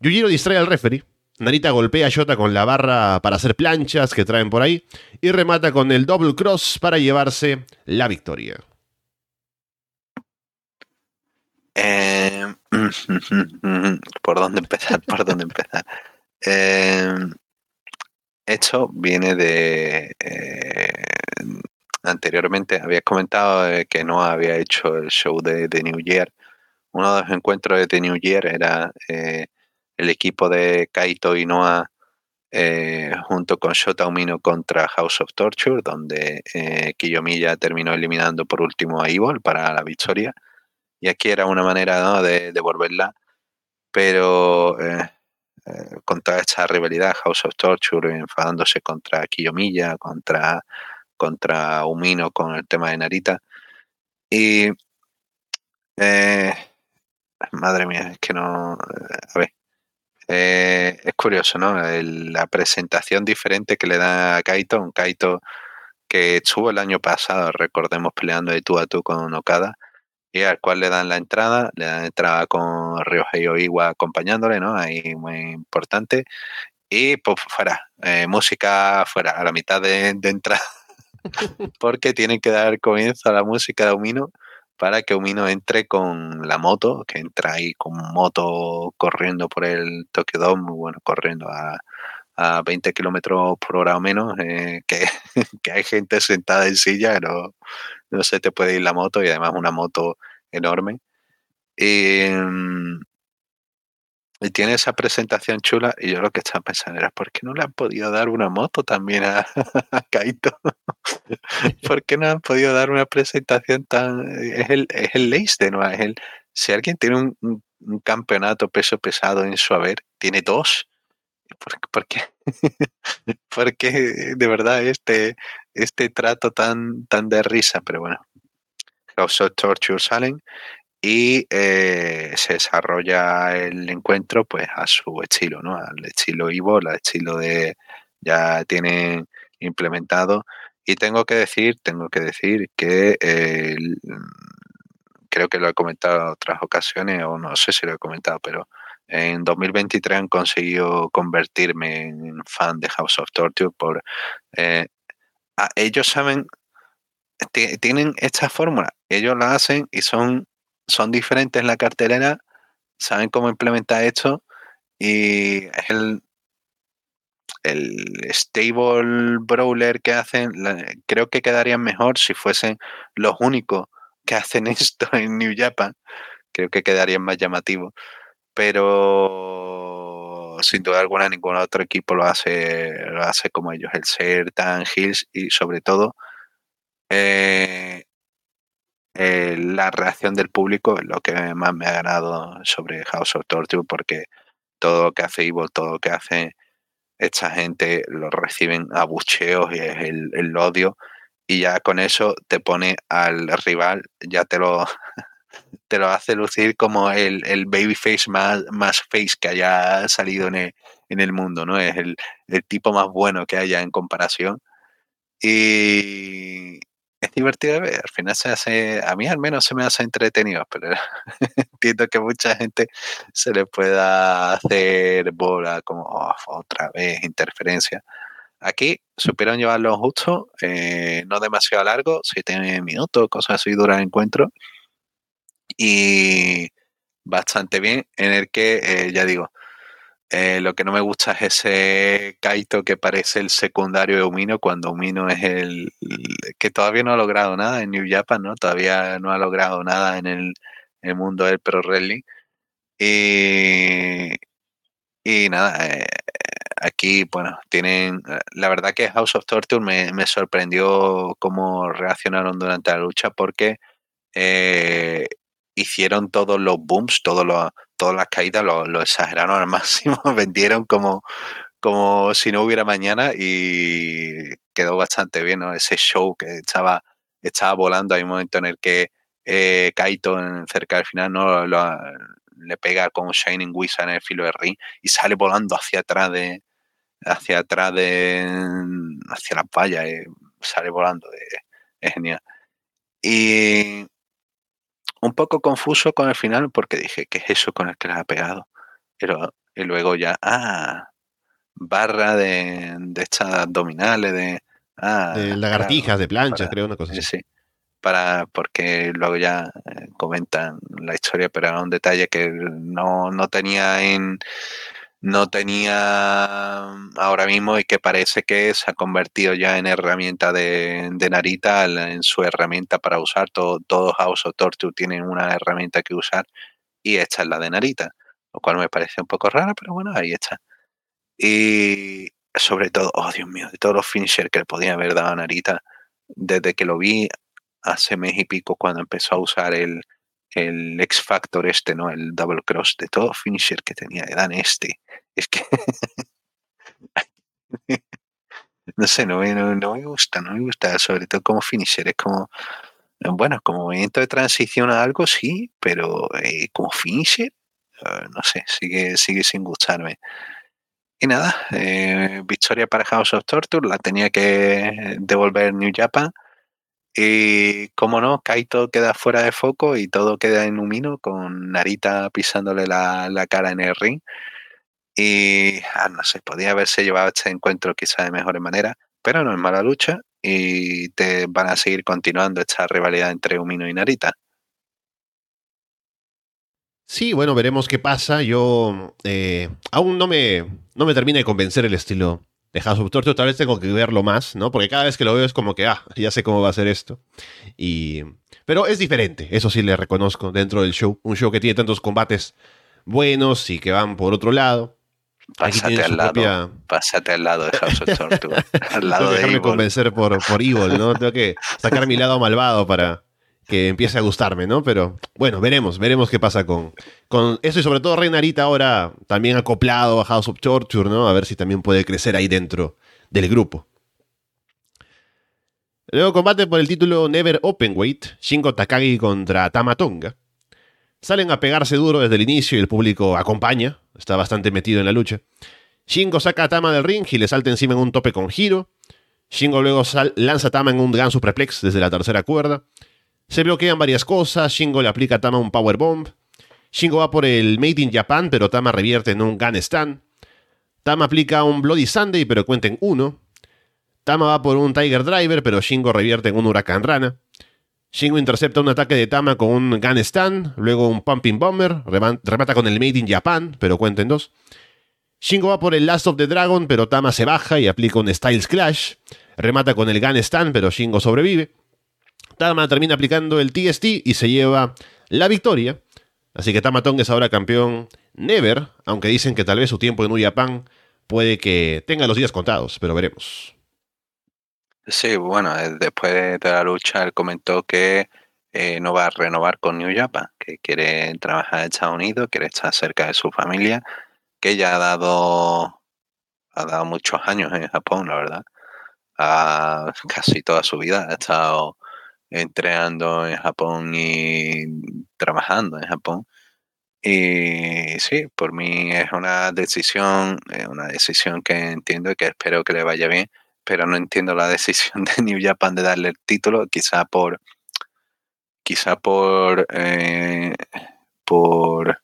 Speaker 1: Yujiro distrae al referee. Narita golpea a Shota con la barra para hacer planchas que traen por ahí y remata con el double cross para llevarse la victoria.
Speaker 2: Eh, (laughs) ¿Por dónde empezar? ¿Por dónde empezar? Eh, esto viene de... Eh, anteriormente habías comentado que no había hecho el show de, New Year. Uno de los encuentros de The New Year era eh, el equipo de Kaito y Noah eh, junto con Shota Umino contra House of Torture, donde Kiyomiya terminó eliminando por último a Evil para la victoria. Y aquí era una manera de devolverla pero eh, eh, con toda esta rivalidad, House of Torture enfadándose contra Kiyomiya, contra, contra Umino con el tema de Narita. Y eh, madre mía, es que no. A ver. es curioso, ¿no? la presentación diferente que le da a Kaito, un Kaito que estuvo el año pasado, recordemos, peleando de tú a tú con Okada, y al cual le dan la entrada, le dan entrada con Ryohei Oiwa acompañándole, ¿no? Ahí muy importante. Y pues fuera, eh, música fuera, a la mitad de, entrada, (laughs) porque tienen que dar comienzo a la música de Umino para que Umino entre con la moto, que entra ahí con moto corriendo por el Tokyo Dome, bueno, corriendo a, a 20 kilómetros por hora o menos, eh, que, (laughs) que, hay gente sentada en silla, no, no se te puede ir la moto y además una moto enorme. Em, y, tiene esa presentación chula y yo lo que estaba pensando era, ¿por qué no le han podido dar una moto también a, (laughs) Kaito? (laughs) ¿Por qué no han podido dar una presentación tan... Es el, es el de nuevo, es el... Si alguien tiene un, un campeonato peso pesado en su haber, tiene dos ¿Por, qué? (laughs) Porque de verdad este, este trato tan, tan de risa? Pero bueno, House of Torture salen y eh, se desarrolla el encuentro pues a su estilo, ¿no? Al estilo Ivo, al estilo de ya tienen implementado y tengo que decir, tengo que decir que creo que lo he comentado en otras ocasiones o no sé si lo he comentado, pero en 2023 han conseguido convertirme en fan de House of Torture por eh, ellos saben tienen esta fórmula ellos la hacen y son son diferentes en la cartelera saben cómo implementar esto y es el el stable brawler que hacen creo que quedarían mejor si fuesen los únicos que hacen (laughs) esto en New Japan creo que quedarían más llamativos pero sin duda alguna ningún otro equipo lo hace, lo hace como ellos, el ser tan Hills y sobre todo eh, eh, la reacción del público lo que más me ha ganado sobre House of Torture porque todo lo que hace Ivo, todo lo que hace esta gente lo reciben a bucheos y es el, el odio y ya con eso te pone al rival, ya te lo (laughs) te lo hace lucir como el, el babyface más, más face que haya salido en el, en el mundo, ¿no? Es el, el, tipo más bueno que haya en comparación. Y es divertido de ver. Al final se hace, a mí al menos se me hace entretenido, pero (laughs) entiendo que mucha gente se le pueda hacer bola como oh, otra vez interferencia. Aquí supieron llevarlo justo, eh, no demasiado largo, siete minutos, cosas así dura el encuentro y bastante bien, en el que, eh, ya digo, eh, lo que no me gusta es ese Kaito que parece el secundario de Umino, cuando Umino es el, que todavía no ha logrado nada en New Japan, ¿no? Todavía no ha logrado nada en el, mundo del pro wrestling. Y, y nada, eh, aquí, bueno, tienen, la verdad que House of Torture me, me sorprendió cómo reaccionaron durante la lucha porque hicieron todos los booms, todos los, todas las caídas, lo, exageraron al (laughs) máximo, vendieron como, como si no hubiera mañana y quedó bastante bien, ¿no? Ese show que estaba, estaba volando, hay un momento en el que eh, Kaito cerca del final no le pega con Shining Wizard en el filo de ring y sale volando hacia atrás de hacia atrás de hacia la valla y sale volando es genial y un poco confuso con el final porque dije, ¿qué es eso con el que le ha pegado? Pero, y luego ya, ah, barra de, de estas abdominales, de... Ah,
Speaker 1: de lagartijas, de planchas, creo, una cosa así.
Speaker 2: Sí, para, porque luego ya eh, comentan la historia, pero era un detalle que no, no tenía en no tenía ahora mismo y que parece que se ha convertido ya en herramienta de, Narita, en su herramienta para usar. Todo, todos House of Torture tienen una herramienta que usar y esta es la de Narita, lo cual me parece un poco raro, pero bueno, ahí está. Y sobre todo, oh Dios mío, de todos los finishers que le podía haber dado a Narita, desde que lo vi hace mes y pico cuando empezó a usar el, el X Factor este, ¿no? El double cross de todo finisher que tenía, dan este. Es que (laughs) no sé, no me, no, me gusta, no me gusta, sobre todo como finisher, es como, bueno, como movimiento de transición a algo, sí, pero eh, como finisher, eh, no sé, sigue, sigue sin gustarme. Y nada, eh, victoria para House of Torture, la tenía que devolver New Japan. Y como no, Kaito queda fuera de foco y todo queda en humino con Narita pisándole la, la cara en el ring. Y ah, no sé, podía haberse llevado este encuentro quizá de mejor manera, pero no es mala lucha y te van a seguir continuando esta rivalidad entre Umino y Narita.
Speaker 1: Sí, bueno, veremos qué pasa. Yo eh, aún no me, no me termina de convencer el estilo de House of Torture. Tal vez tengo que verlo más, ¿no? Porque cada vez que lo veo es como que, ah, ya sé cómo va a ser esto. Y... Pero es diferente, eso sí le reconozco dentro del show. Un show que tiene tantos combates buenos y que van por otro lado.
Speaker 2: Pásate al, lado, pásate al lado de House of Torture. (laughs) al lado
Speaker 1: Tengo que
Speaker 2: de
Speaker 1: convencer por, por Evil, ¿no? Tengo que sacar mi lado malvado para que empiece a gustarme, ¿no? Pero bueno, veremos, veremos qué pasa con, con eso y sobre todo Reinarita ahora también acoplado a House of Torture, ¿no? A ver si también puede crecer ahí dentro del grupo. Luego combate por el título Never Openweight, Shingo Takagi contra Tamatonga. Salen a pegarse duro desde el inicio y el público acompaña, está bastante metido en la lucha. Shingo saca a Tama del ring y le salta encima en un tope con giro. Shingo luego lanza a Tama en un gran superplex desde la tercera cuerda. Se bloquean varias cosas, Shingo le aplica a Tama un powerbomb. Shingo va por el Made in Japan, pero Tama revierte en un Gun Stand. Tama aplica un Bloody Sunday, pero cuenta en uno. Tama va por un Tiger Driver, pero Shingo revierte en un Huracán Rana. Shingo intercepta un ataque de Tama con un Gun Stand, luego un Pumping Bomber, remata con el Made in Japan, pero cuenta en dos. Shingo va por el Last of the Dragon, pero Tama se baja y aplica un Styles Clash. Remata con el Gun Stand, pero Shingo sobrevive. Tama termina aplicando el TST y se lleva la victoria. Así que Tama Tonga es ahora campeón Never, aunque dicen que tal vez su tiempo en New Japan puede que tenga los días contados, pero veremos.
Speaker 2: Sí, bueno, eh, después de la lucha él comentó que eh, no va a renovar con New Japan, que quiere trabajar en Estados Unidos, quiere estar cerca de su familia, que ya ha dado, ha dado muchos años en Japón, la verdad. (laughs) casi toda su vida ha estado entrenando en Japón y trabajando en Japón. Y sí, por mí es una decisión, una decisión que entiendo y que espero que le vaya bien pero no entiendo la (laughs) decisión de New Japan de darle el título, quizá por quizá por eh, por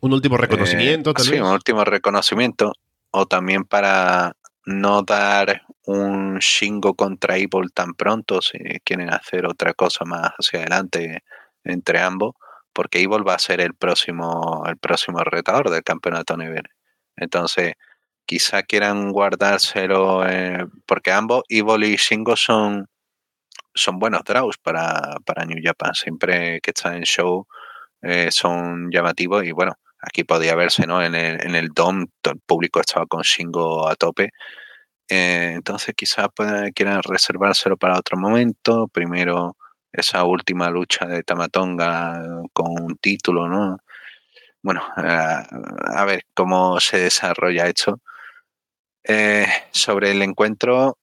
Speaker 1: un último eh, reconocimiento
Speaker 2: Sí, un último reconocimiento o también para no dar un Shingo contra Evil tan pronto si quieren hacer otra cosa más hacia adelante entre ambos, porque Evil va a ser el próximo el próximo retador del campeonato nivel. Entonces, quizá quieran guardárselo, eh, porque ambos, Evil y Shingo, son, son buenos draws para, para New Japan. Siempre que están en show eh, son llamativos y bueno, aquí podía verse, ¿no? En el, en el DOM, el público estaba con Shingo a tope. Eh, entonces quizás quieran reservárselo para otro momento. Primero esa última lucha de Tamatonga con un título, ¿no? Bueno, a ver cómo se desarrolla esto. Eh, sobre el encuentro,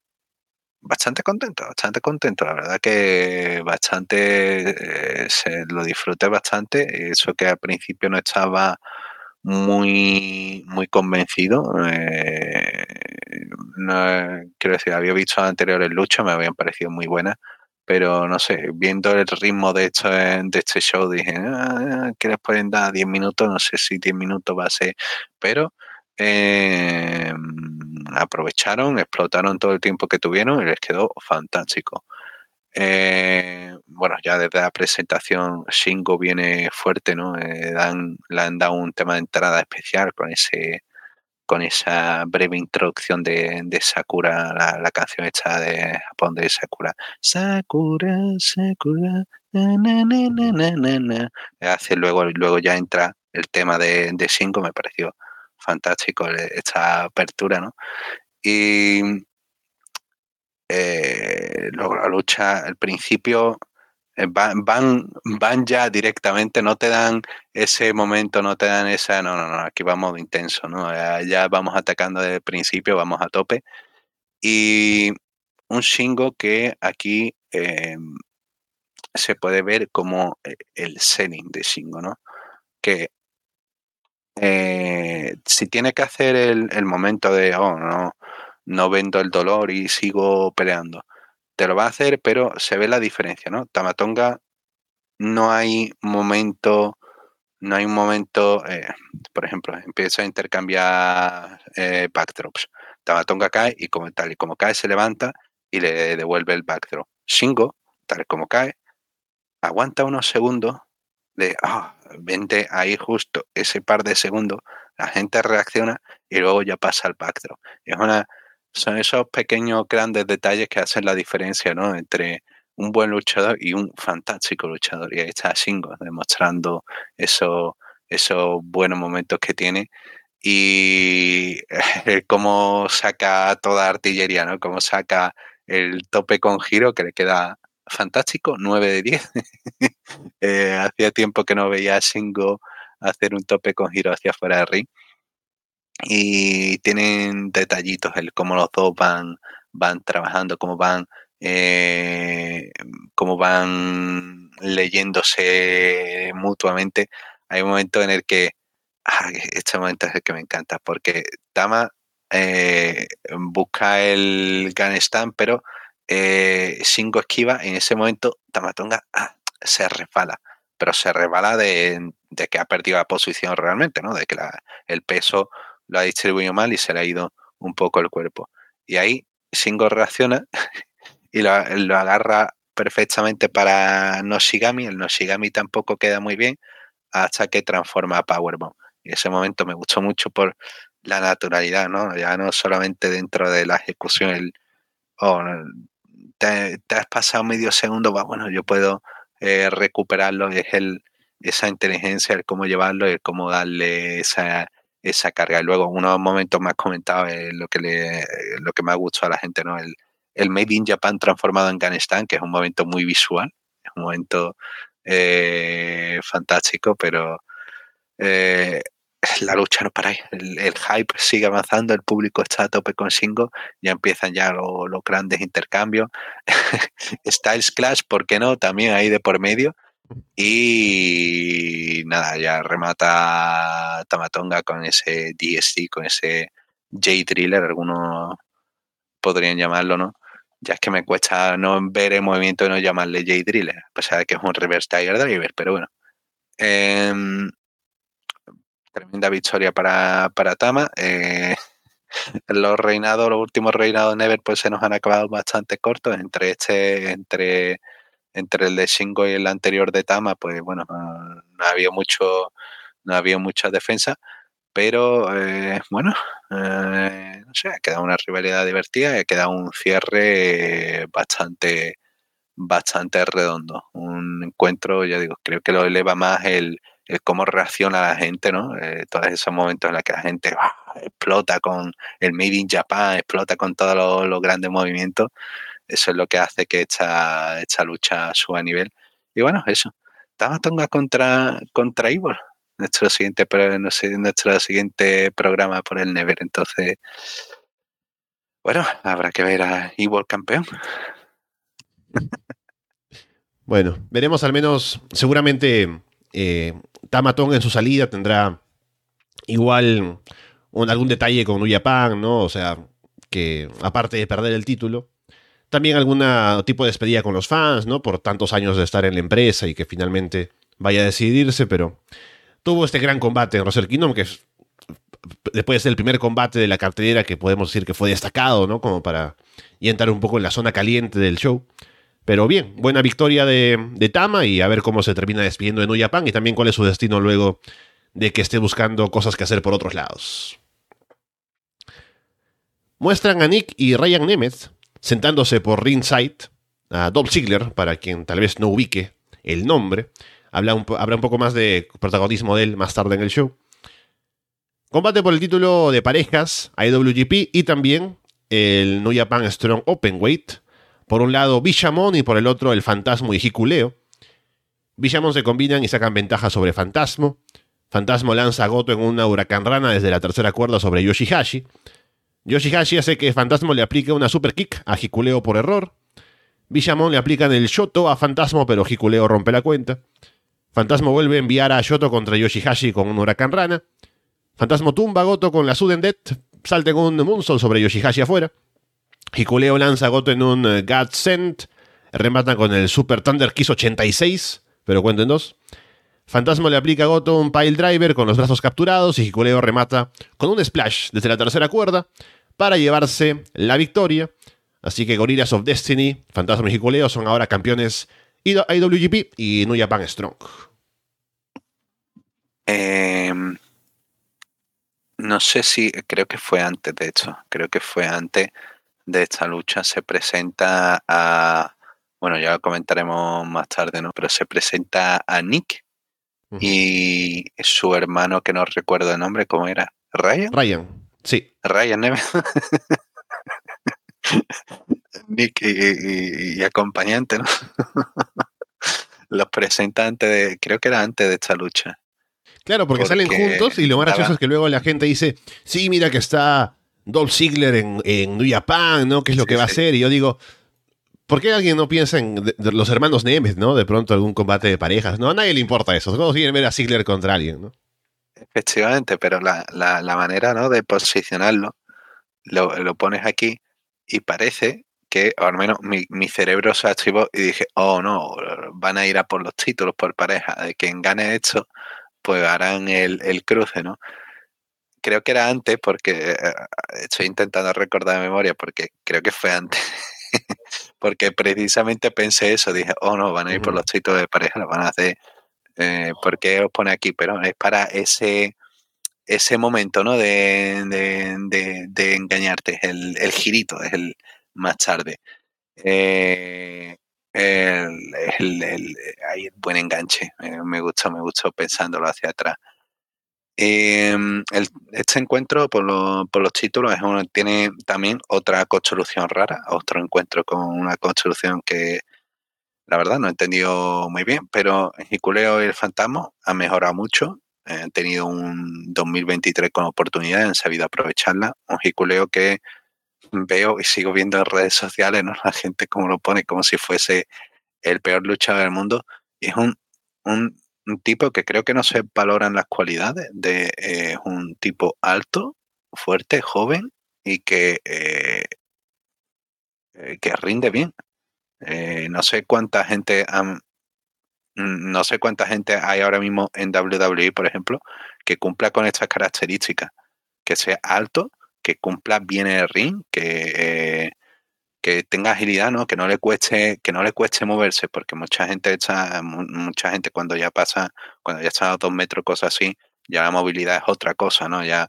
Speaker 2: bastante contento, bastante contento. La verdad que bastante, eh, se lo disfruté bastante. Eso que al principio no estaba muy, muy convencido. Eh, quiero decir, había visto anteriores luchas, me habían parecido muy buenas. Pero no sé, viendo el ritmo de, esto, de este show, dije, ah, que les pueden dar 10 minutos, no sé si 10 minutos va a ser, pero eh, aprovecharon, explotaron todo el tiempo que tuvieron y les quedó fantástico. Eh, bueno, ya desde la presentación Shingo viene fuerte, ¿no? Eh, dan, le han dado un tema de entrada especial con ese con esa breve introducción de, Sakura, la, canción hecha de Japón de Sakura. Sakura, Sakura, Hace luego, luego ya entra el tema de, de Shingo, me pareció fantástico esta apertura, ¿no? Y eh, luego la lucha, al principio, van, van, van ya directamente, no te dan ese momento, no te dan esa, no, no, no, aquí vamos intenso, ¿no? Ya, vamos atacando desde el principio, vamos a tope. Y un Shingo que aquí em, se puede ver como eh, el setting de Shingo, ¿no? Que eh, si tiene que hacer el, el, momento de, oh, no, no vendo el dolor y sigo peleando, te lo va a hacer, pero se ve la diferencia, ¿no? Tamatonga no hay momento, no hay un momento, eh, por ejemplo, empieza a intercambiar eh, backdrops. Tamatonga cae y como tal y como cae se levanta y le devuelve el backdrop. Shingo, tal como cae, aguanta unos segundos de, ah, vente ahí justo ese par de segundos, la gente reacciona y luego ya pasa el backdrop. Es una son esos pequeños grandes detalles que hacen la diferencia ¿no? entre un buen luchador y un fantástico luchador. Y ahí está Shingo demostrando esos, esos buenos momentos que tiene y (laughs) cómo saca toda artillería, ¿no? Cómo saca el tope con giro que le queda fantástico, 9 de 10. (laughs) Eh, hacía tiempo que no veía a Shingo hacer un tope con giro hacia afuera del ring y tienen detallitos, el cómo los dos van, van trabajando, cómo van, eh, cómo van leyéndose mutuamente. Hay un momento en el que, este momento es el que me encanta, porque Tama eh, busca el Ganestan, pero eh, esquiva, en ese momento Tamatonga ah, se resbala, pero se resbala de, que ha perdido la posición realmente, ¿no? De que el peso lo ha distribuido mal y se le ha ido un poco el cuerpo. Y ahí Shingo reacciona (laughs) y lo, agarra perfectamente para Noshigami. El Noshigami tampoco queda muy bien hasta que transforma a Powerbomb. Y ese momento me gustó mucho por la naturalidad, ¿no? Ya no solamente dentro de la ejecución, el, oh, te, has pasado medio segundo, va, bueno, yo puedo eh, recuperarlo, es el, esa inteligencia, el cómo llevarlo, el cómo darle esa esa carga. Y luego, unos momentos más comentados, lo que le, lo que gustado a la gente, ¿no? El, el Made in Japan transformado en Afganistán, que es un momento muy visual, un momento eh, fantástico, pero eh, (laughs) la lucha no para ahí. El, hype sigue avanzando, el público está a tope con Shingo, ya empiezan ya los grandes intercambios. (laughs) Styles Clash, ¿por qué no? También ahí de por medio. Y nada, ya remata Tamatonga con ese DST, con ese J-Driller, algunos podrían llamarlo, ¿no? Ya es que me cuesta no ver el movimiento y no llamarle J-Driller, a pesar de que es un Reverse Tiger Driver, pero bueno. Em, tremenda victoria para, para Tama. Eh, (laughs) los reinados, los últimos reinados Never, pues se nos han acabado bastante cortos entre este, entre entre el de Shingo y el anterior de Tama, pues bueno, no, había mucho, no había mucha defensa, pero eh, bueno, eh, no sé, ha quedado una rivalidad divertida ha quedado un cierre bastante, bastante redondo. Un encuentro, ya digo, creo que lo eleva más el, cómo reacciona la gente, ¿no? Eh, todos esos momentos en los que la gente ¡ah! explota con el Made in Japan, explota con todos los grandes movimientos eso es lo que hace que esta, esta lucha suba a nivel. Y bueno, eso. Tamatonga contra, contra Ivor. Nuestro siguiente, nuestro siguiente programa por el Never. Entonces, bueno, habrá que ver a Ivor campeón. (laughs)
Speaker 1: Bueno, veremos al menos, seguramente eh, Tamatonga en su salida tendrá igual algún detalle con Uyapan, ¿no? O sea, que aparte de perder el título, también algún tipo de despedida con los fans, ¿no? Por tantos años de estar en la empresa y que finalmente vaya a decidirse, pero tuvo este gran combate en Wrestle Kingdom, que después del primer combate de la cartelera que podemos decir que fue destacado, ¿no? Como para y entrar un poco en la zona caliente del show. Pero bien, buena victoria de, de Tama y a ver cómo se termina despidiendo de New Japan y también cuál es su destino luego de que esté buscando cosas que hacer por otros lados. Muestran a Nick y Ryan Nemeth sentándose por ringside a Dolph Ziggler, para quien tal vez no ubique el nombre. Habla habrá un poco más de protagonismo de él más tarde en el show. Combate por el título de parejas, IWGP y también el New Japan Strong Openweight. Por un lado Bishamon y por el otro el Fantasma y Hikuleo. Villamon se combinan y sacan ventaja sobre Fantasmo. Fantasmo lanza a Goto en una huracán rana desde la tercera cuerda sobre Yoshihashi. Yoshihashi hace que Fantasmo le aplique una super kick a Hikuleo por error. Villamon le aplican el Shoto a Fantasmo, pero Hikuleo rompe la cuenta. Fantasmo vuelve a enviar a Shoto contra Yoshihashi con un huracán rana. Fantasmo tumba a Goto con la Sudden Death, salta en un Moonsault sobre Yoshihashi afuera. Hikuleo lanza a Goto en un uh, God Sent, remata con el Super Thunder Kiss 86, pero cuenten dos. Fantasmo le aplica a Goto un Pile Driver con los brazos capturados y Hikuleo remata con un Splash desde la tercera cuerda para llevarse la victoria. Así que Gorillas of Destiny, Fantasma y Hikuleo son ahora campeones IWGP y New Japan Strong.
Speaker 2: Em, no sé si, creo que fue antes, de hecho, creo que fue antes de esta lucha. Se presenta a, bueno, ya comentaremos más tarde, ¿no? Pero se presenta a Nick y su hermano, que no recuerdo el nombre, ¿cómo era? ¿Ryan?
Speaker 1: Ryan, sí.
Speaker 2: Ryan Neves. (laughs) Nick y, acompañante, ¿no? (laughs) Los presenta antes de, creo que era antes de esta lucha.
Speaker 1: Claro, porque, salen juntos y lo más gracioso es que luego la gente dice, sí, mira que está Dolph Ziggler en, en New Japan, ¿no? ¿Qué es lo que va a hacer? Y yo digo, ¿por qué alguien no piensa en los hermanos Nemes, ¿no? De pronto algún combate de parejas, ¿no? A nadie le importa eso. Todos quieren ver a Ziggler contra alguien, ¿no?
Speaker 2: Efectivamente, pero la, la, manera, ¿no? De posicionarlo, lo, lo pones aquí y parece que, o al menos mi, mi, cerebro se activó y dije, oh no, van a ir a por los títulos por pareja, de quien gane esto, pues harán el, el cruce, ¿no? Creo que era antes, porque eh, estoy intentando recordar de memoria, porque creo que fue antes, (laughs) (laughs) porque precisamente pensé eso, dije, oh no, van a ir por los títulos de pareja, lo van a hacer, eh, ¿por qué os pone aquí? Pero es para ese ese momento, ¿no? De, de, de, engañarte, el, el, girito, es el más tarde. Eh, el, el, hay buen enganche, eh, me gustó, me gustó pensándolo hacia atrás. Em, este encuentro por, por los títulos es uno, tiene también otra construcción rara, otro encuentro con una construcción que la verdad no he entendido muy bien, pero en Jiculeo y el Fantasma ha mejorado mucho han tenido un 2023 con oportunidades, han sabido aprovecharla. Un jiculeo que veo y sigo viendo en redes sociales, ¿no? La gente como lo pone, como si fuese el peor luchador del mundo. Y es un, un, tipo que creo que no se valoran las cualidades de eh, un tipo alto, fuerte, joven y que, eh, eh, que rinde bien. no sé cuánta gente Mm, no sé cuánta gente hay ahora mismo en WWE, por ejemplo, que cumpla con estas características, que sea alto, que cumpla bien el ring, que, que tenga agilidad, ¿no? Que no le cueste, que no le cueste moverse, porque mucha gente está, mucha gente cuando ya pasa, cuando ya está a dos metros, cosas así, ya la movilidad es otra cosa, ¿no? Ya,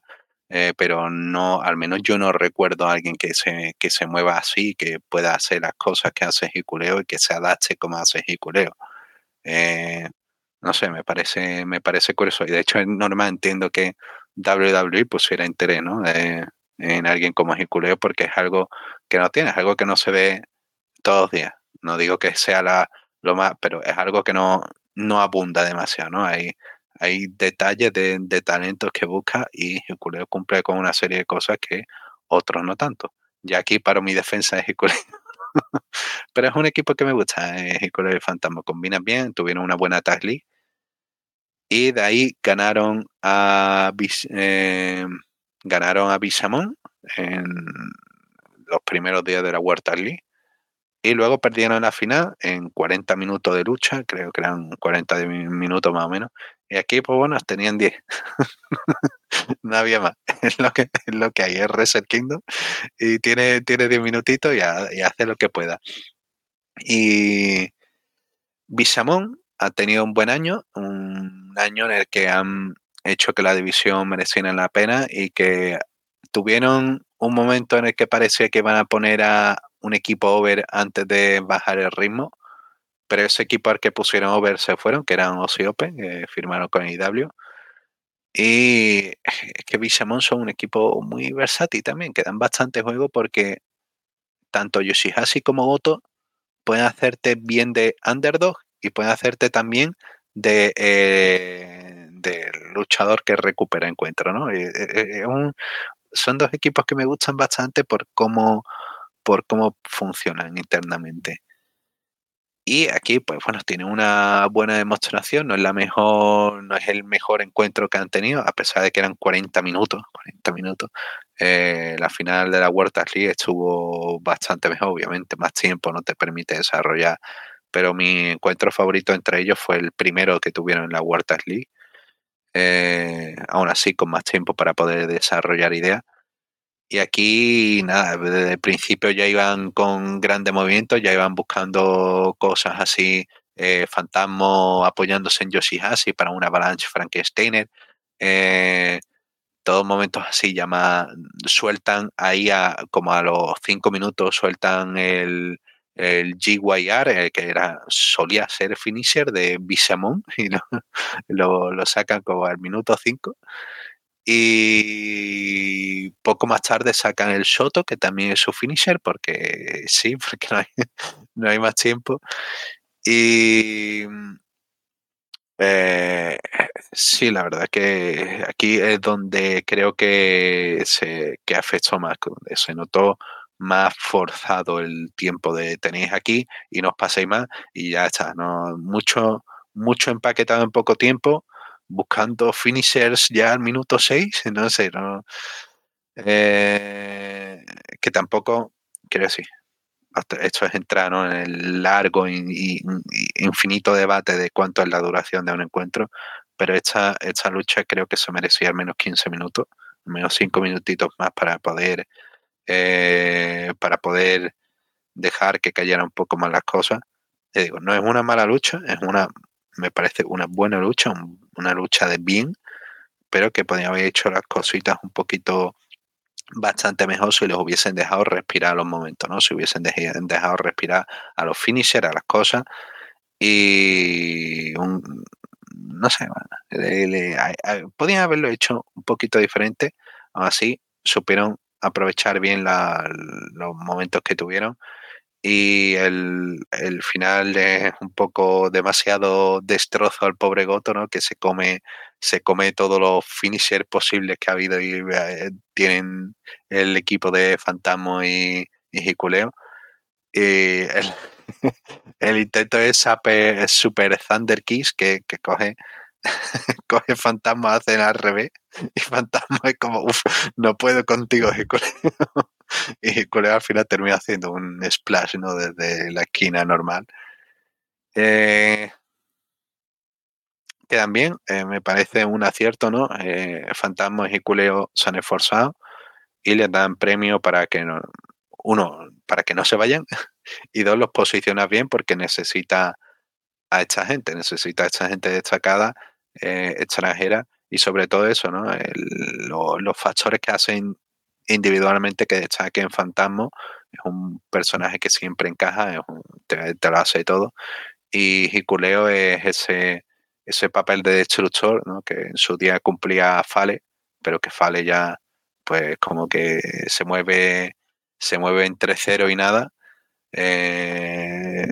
Speaker 2: eh, pero no, al menos yo no recuerdo a alguien que se, que se mueva así, que pueda hacer las cosas que hace Jiculeo y que se adapte como hace Jiculeo. Eh, no sé, me parece, me parece curioso. Y de hecho es normal, entiendo que WWE pusiera interés ¿no? En alguien como Jiculeo porque es algo que no tiene, es algo que no se ve todos los días. No digo que sea la, lo más, pero es algo que no, no abunda demasiado, ¿no? Hay, hay detalles de, talentos que busca y Jiculeo cumple con una serie de cosas que otros no tanto. Ya aquí para mi defensa de Jiculeo (laughs) Pero es un equipo que me gusta, eh, el Color Fantasma. Combinan bien, tuvieron una buena tag Y de ahí ganaron a eh, ganaron a Bisamón en los primeros días de la World League. Y luego perdieron la final en 40 minutos de lucha, creo que eran 40 minutos más o menos. Y aquí, pues bueno, tenían 10. (laughs) no había más. (laughs) Es lo que, es lo que hay, es Reset Kingdom. Y tiene, tiene 10 minutitos y, hace lo que pueda. Y Bisamón ha tenido un buen año, un año en el que han hecho que la división mereciera la pena y que tuvieron un momento en el que parecía que iban a poner a un equipo over antes de bajar el ritmo, pero ese equipo al que pusieron over se fueron, que eran Aussie Open, que firmaron con IW. Y es que Bishamon son un equipo muy versátil también, que dan bastante juego porque tanto Yoshihashi como Goto pueden hacerte bien de underdog y pueden hacerte también de, eh, luchador que recupera encuentro, ¿no? son dos equipos que me gustan bastante por cómo, por cómo funcionan internamente. Y aquí, pues bueno, tiene una buena demostración, no es la mejor, no es el mejor encuentro que han tenido, a pesar de que eran 40 minutos, 40 minutos. Eh, la final de la World League estuvo bastante mejor, obviamente, más tiempo no te permite desarrollar, pero mi encuentro favorito entre ellos fue el primero que tuvieron en la World League. Eh, aún así, con más tiempo para poder desarrollar ideas. Y aquí, nada, desde el principio ya iban con grandes movimientos, ya iban buscando cosas así, eh, apoyándose en Yoshihashi para una avalanche Frankensteiner. Eh, todos momentos así, más, sueltan ahí a, como a los cinco minutos, sueltan el, el GYR, eh, que era, solía ser finisher de Bisamon, (laughs) y lo, lo, sacan como al minuto 5 y poco más tarde sacan el Soto, que también es su finisher, porque sí, (laughs) porque no hay, no hay más tiempo. Y eh, sí, la verdad que aquí es donde creo que se que afectó más, se notó más forzado el tiempo de tenéis aquí y no os paséis más y ya está, no mucho mucho empaquetado en poco tiempo buscando finishers ya al minuto 6, (laughs) no sé, no, eh, que tampoco, quiero decir, esto es entrar en el largo y, infinito debate de cuánto es la duración de un encuentro, pero esta, esta lucha creo que se merecía al menos 15 minutos, al menos 5 minutitos más para poder, eh, para poder dejar que cayeran un poco más las cosas. digo, no es una mala lucha, es una me parece una buena lucha, una lucha de bien, pero que podrían haber hecho las cositas un poquito bastante mejor si les hubiesen dejado respirar a los momentos, ¿no? Si hubiesen dejado respirar a los finishers, a las cosas. Y no sé, podían haberlo hecho un poquito diferente, aún así supieron aprovechar bien los momentos que tuvieron y el, final es un poco demasiado destrozo al pobre Goto, ¿no? Que se come, se come todos los finishers posibles que ha habido y eh, tienen el equipo de Fantasmo y, y. Y el, (laughs) el intento es Super Thunder Kiss que, que coge (laughs) coge fantasma, hacen al revés y fantasma es como, uff, no puedo contigo, Hikuleo. y Corea (laughs) al final termina haciendo un splash ¿no? desde la esquina normal. Eh, que también eh, me parece un acierto, ¿no? Eh, Fantasma y Culeo se han esforzado y les dan premio para que no, uno, para que no se vayan (laughs) y dos, los posiciona bien porque necesita a esta gente, necesita a esta gente destacada, extranjera y sobre todo eso, ¿no? los factores que hacen individualmente que destaque en Fantasmo. Es un personaje que siempre encaja, es te, lo hace todo. Y Hikuleo es ese, ese papel de destructor, que en su día cumplía Fale, pero que Fale ya, pues como que se mueve, se mueve entre cero y nada. Eh,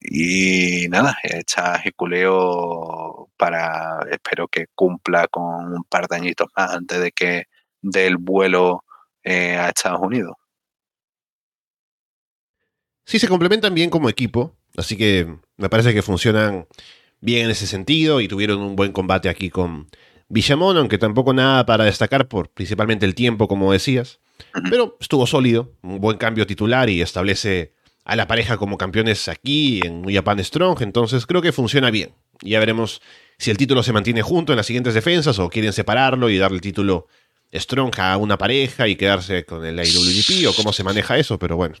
Speaker 2: y nada, está Hikuleo para, espero que cumpla con un par de añitos más antes de que del vuelo eh, a Estados Unidos.
Speaker 1: Sí, se complementan bien como equipo, así que me parece que funcionan bien en ese sentido y tuvieron un buen combate aquí con Villamón, aunque tampoco nada para destacar por principalmente el tiempo, como decías. Pero estuvo sólido, un buen cambio titular y establece a la pareja como campeones aquí en Japan Strong, entonces creo que funciona bien. Ya veremos si el título se mantiene junto en las siguientes defensas o quieren separarlo y darle el título Strong a una pareja y quedarse con el IWGP o cómo se maneja eso, pero bueno.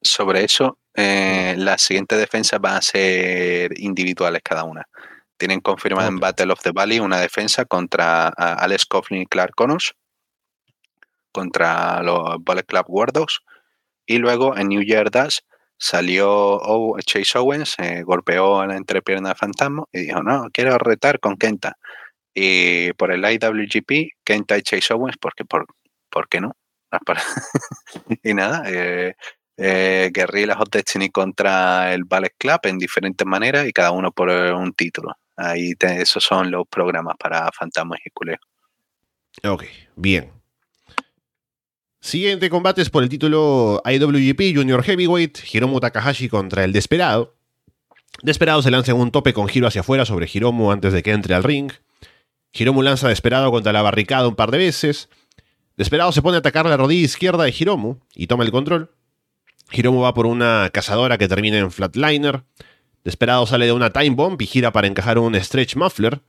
Speaker 2: Sobre eso, eh, las siguientes defensas van a ser individuales cada una. Tienen confirmada en Battle of the Valley una defensa contra Alex Coughlin y Clark Connors, contra los Bullet Club Wardogs, y luego en New Year Dash salió Chase Owens, eh, golpeó a la entrepierna de Fantasma y dijo, no, quiero retar con Kenta. Y por el IWGP, Kenta y Chase Owens, porque por, ¿por qué no? (laughs) y nada, eh, eh, Guerrillas Destiny contra el Ballet Club en diferentes maneras y cada uno por un título. Ahí esos son los programas para fantasmas y culés.
Speaker 1: Ok, bien. Siguiente combate es por el título IWGP Junior Heavyweight, Hiromu Takahashi contra el Desperado. Desperado se lanza en un tope con giro hacia afuera sobre Hiromu antes de que entre al ring. Hiromu lanza Desperado contra la barricada un par de veces. Desperado se pone a atacar la rodilla izquierda de Hiromu y toma el control. Hiromu va por una cazadora que termina en flatliner. Desperado sale de una time bomb y gira para encajar un stretch muffler.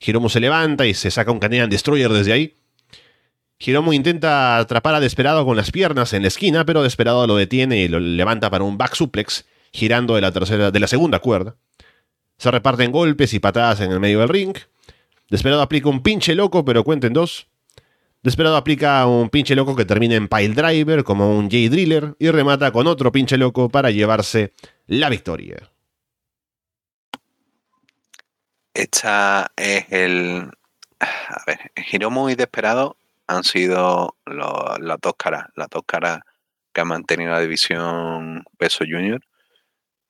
Speaker 1: Hiromu se levanta y se saca un Canadian Destroyer desde ahí. Hiromu intenta atrapar a Desperado con las piernas en la esquina, pero Desperado lo detiene y lo levanta para un back suplex, girando de la, tercera, de la segunda cuerda. Se reparten golpes y patadas en el medio del ring. Desperado aplica un pinche loco, pero cuenten dos. Desperado aplica un pinche loco que termina en pile driver como un J-Driller y remata con otro pinche loco para llevarse la victoria.
Speaker 2: Esta es el. A ver, Hiromu y Desperado han sido las dos caras, las dos caras que han mantenido la división peso junior.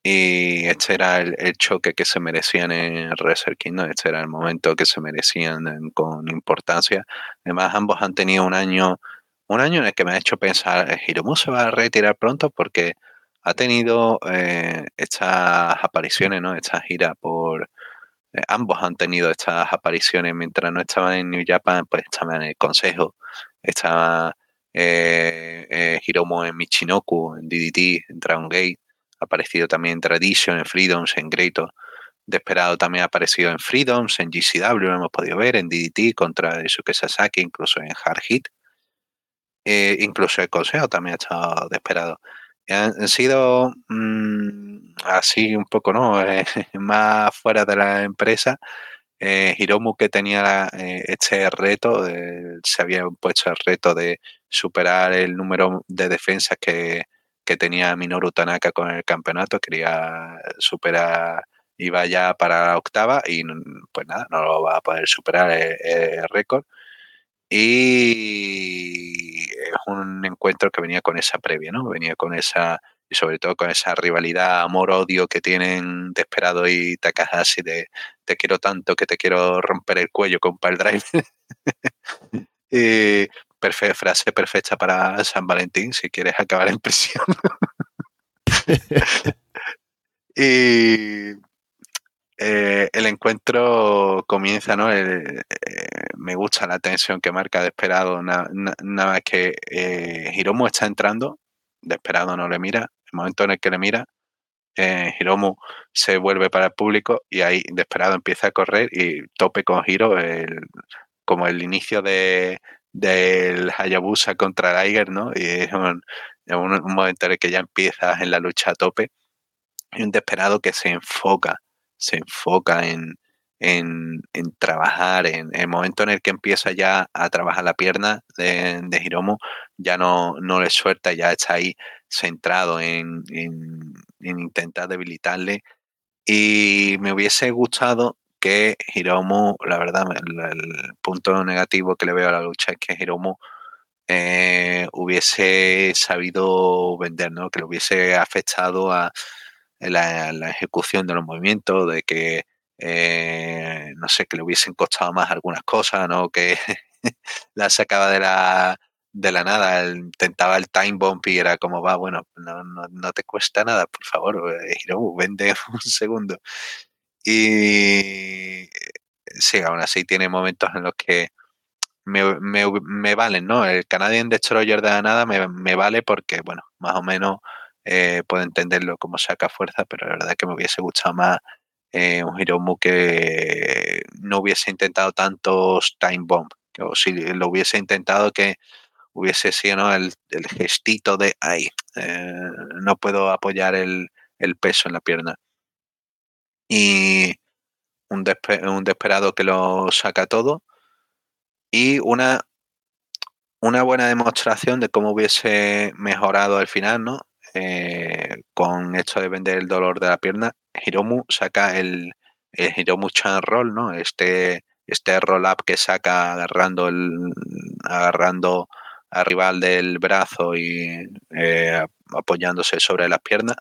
Speaker 2: Y este era el, choque que se merecían en Wrestle Kingdom, este era el momento que se merecían con importancia. Además, ambos han tenido un año, un año en el que me ha hecho pensar, eh, Hiromu se va a retirar pronto porque ha tenido eh, estas apariciones, ¿no? Esta gira por, eh, ambos han tenido estas apariciones mientras no estaban en New Japan, pues estaban en el consejo, estaba eh, Hiromu en Michinoku, en DDT, en Dragon Gate, aparecido también en Tradition, en Freedoms, en Greato. Desperado también ha aparecido en Freedoms, en GCW, lo hemos podido ver, en DDT contra Yusuke Sasaki, incluso en Hard Hit. Eh, incluso el consejo también ha estado desesperado. Han, sido mm, así un poco, ¿no? Eh, (laughs) más fuera de la empresa. Eh, Hiromu que tenía este reto, se había puesto el reto de superar el número de defensas que, que tenía Minoru Tanaka con el campeonato, quería superar, iba ya para la octava y pues nada, no lo va a poder superar el, récord. Y es un encuentro que venía con esa previa, ¿no? Venía con esa, y sobre todo con esa rivalidad, amor-odio que tienen Desperado y Takahashi de te quiero tanto que te quiero romper el cuello con Pile Drive. y frase perfecta para San Valentín, si quieres acabar en prisión. (laughs) (laughs) y eh, el encuentro comienza, ¿no? Eh, me gusta la tensión que marca de esperado, nada más que eh, Hiromu está entrando, de esperado no le mira, el momento en el que le mira, Hiromu se vuelve para el público y ahí de esperado empieza a correr y tope con Hiro, como el inicio de, del Hayabusa contra Liger, ¿no? Y es un, momento en el que ya empiezas en la lucha a tope. Y un desesperado que se enfoca, se enfoca en, en, trabajar, en el momento en el que empieza ya a trabajar la pierna de, de Hiromu, ya no, no le suelta, ya está ahí centrado en, en, en intentar debilitarle. Y me hubiese gustado que Hiromu, la verdad, el, punto negativo que le veo a la lucha es que Hiromu eh, hubiese sabido vender, ¿no? que le hubiese afectado a la, ejecución de los movimientos, de que, eh, no sé, que le hubiesen costado más algunas cosas, ¿no? que (laughs) la sacaba de la, de la nada, intentaba el time bomb y era como va, bueno, no, no, te cuesta nada, por favor, eh, Hiromu, (laughs) vende un segundo. Y sí, aún así tiene momentos en los que me, me, valen, ¿no? El Canadian Destroyer de la nada me, vale porque, bueno, más o menos eh, puedo entenderlo como saca fuerza, pero la verdad es que me hubiese gustado más eh, un Hiromu que no hubiese intentado tantos time bomb, o si lo hubiese intentado que hubiese sido el, gestito de, ay, eh, no puedo apoyar el, el peso en la pierna y un, un desesperado que lo saca todo y una, una buena demostración de cómo hubiese mejorado al final, ¿no? Eh, con esto de vender el dolor de la pierna, Hiromu saca el, el Hiromu Chan Roll, ¿no? Este, este roll up que saca agarrando el, agarrando rival del brazo y eh, apoyándose sobre las piernas.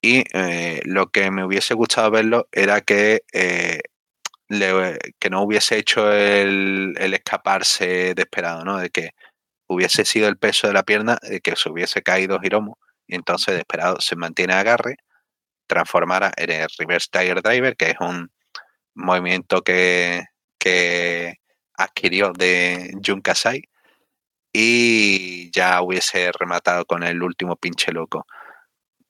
Speaker 2: Y eh, lo que me hubiese gustado verlo era que, que no hubiese hecho el, el, escaparse desesperado, ¿no? De que hubiese sido el peso de la pierna, de que se hubiese caído Hiromu y entonces desesperado se mantiene agarre, transformara en el Reverse Tiger Driver, que es un movimiento que, que adquirió de Jun Kasai y ya hubiese rematado con el último pinche loco.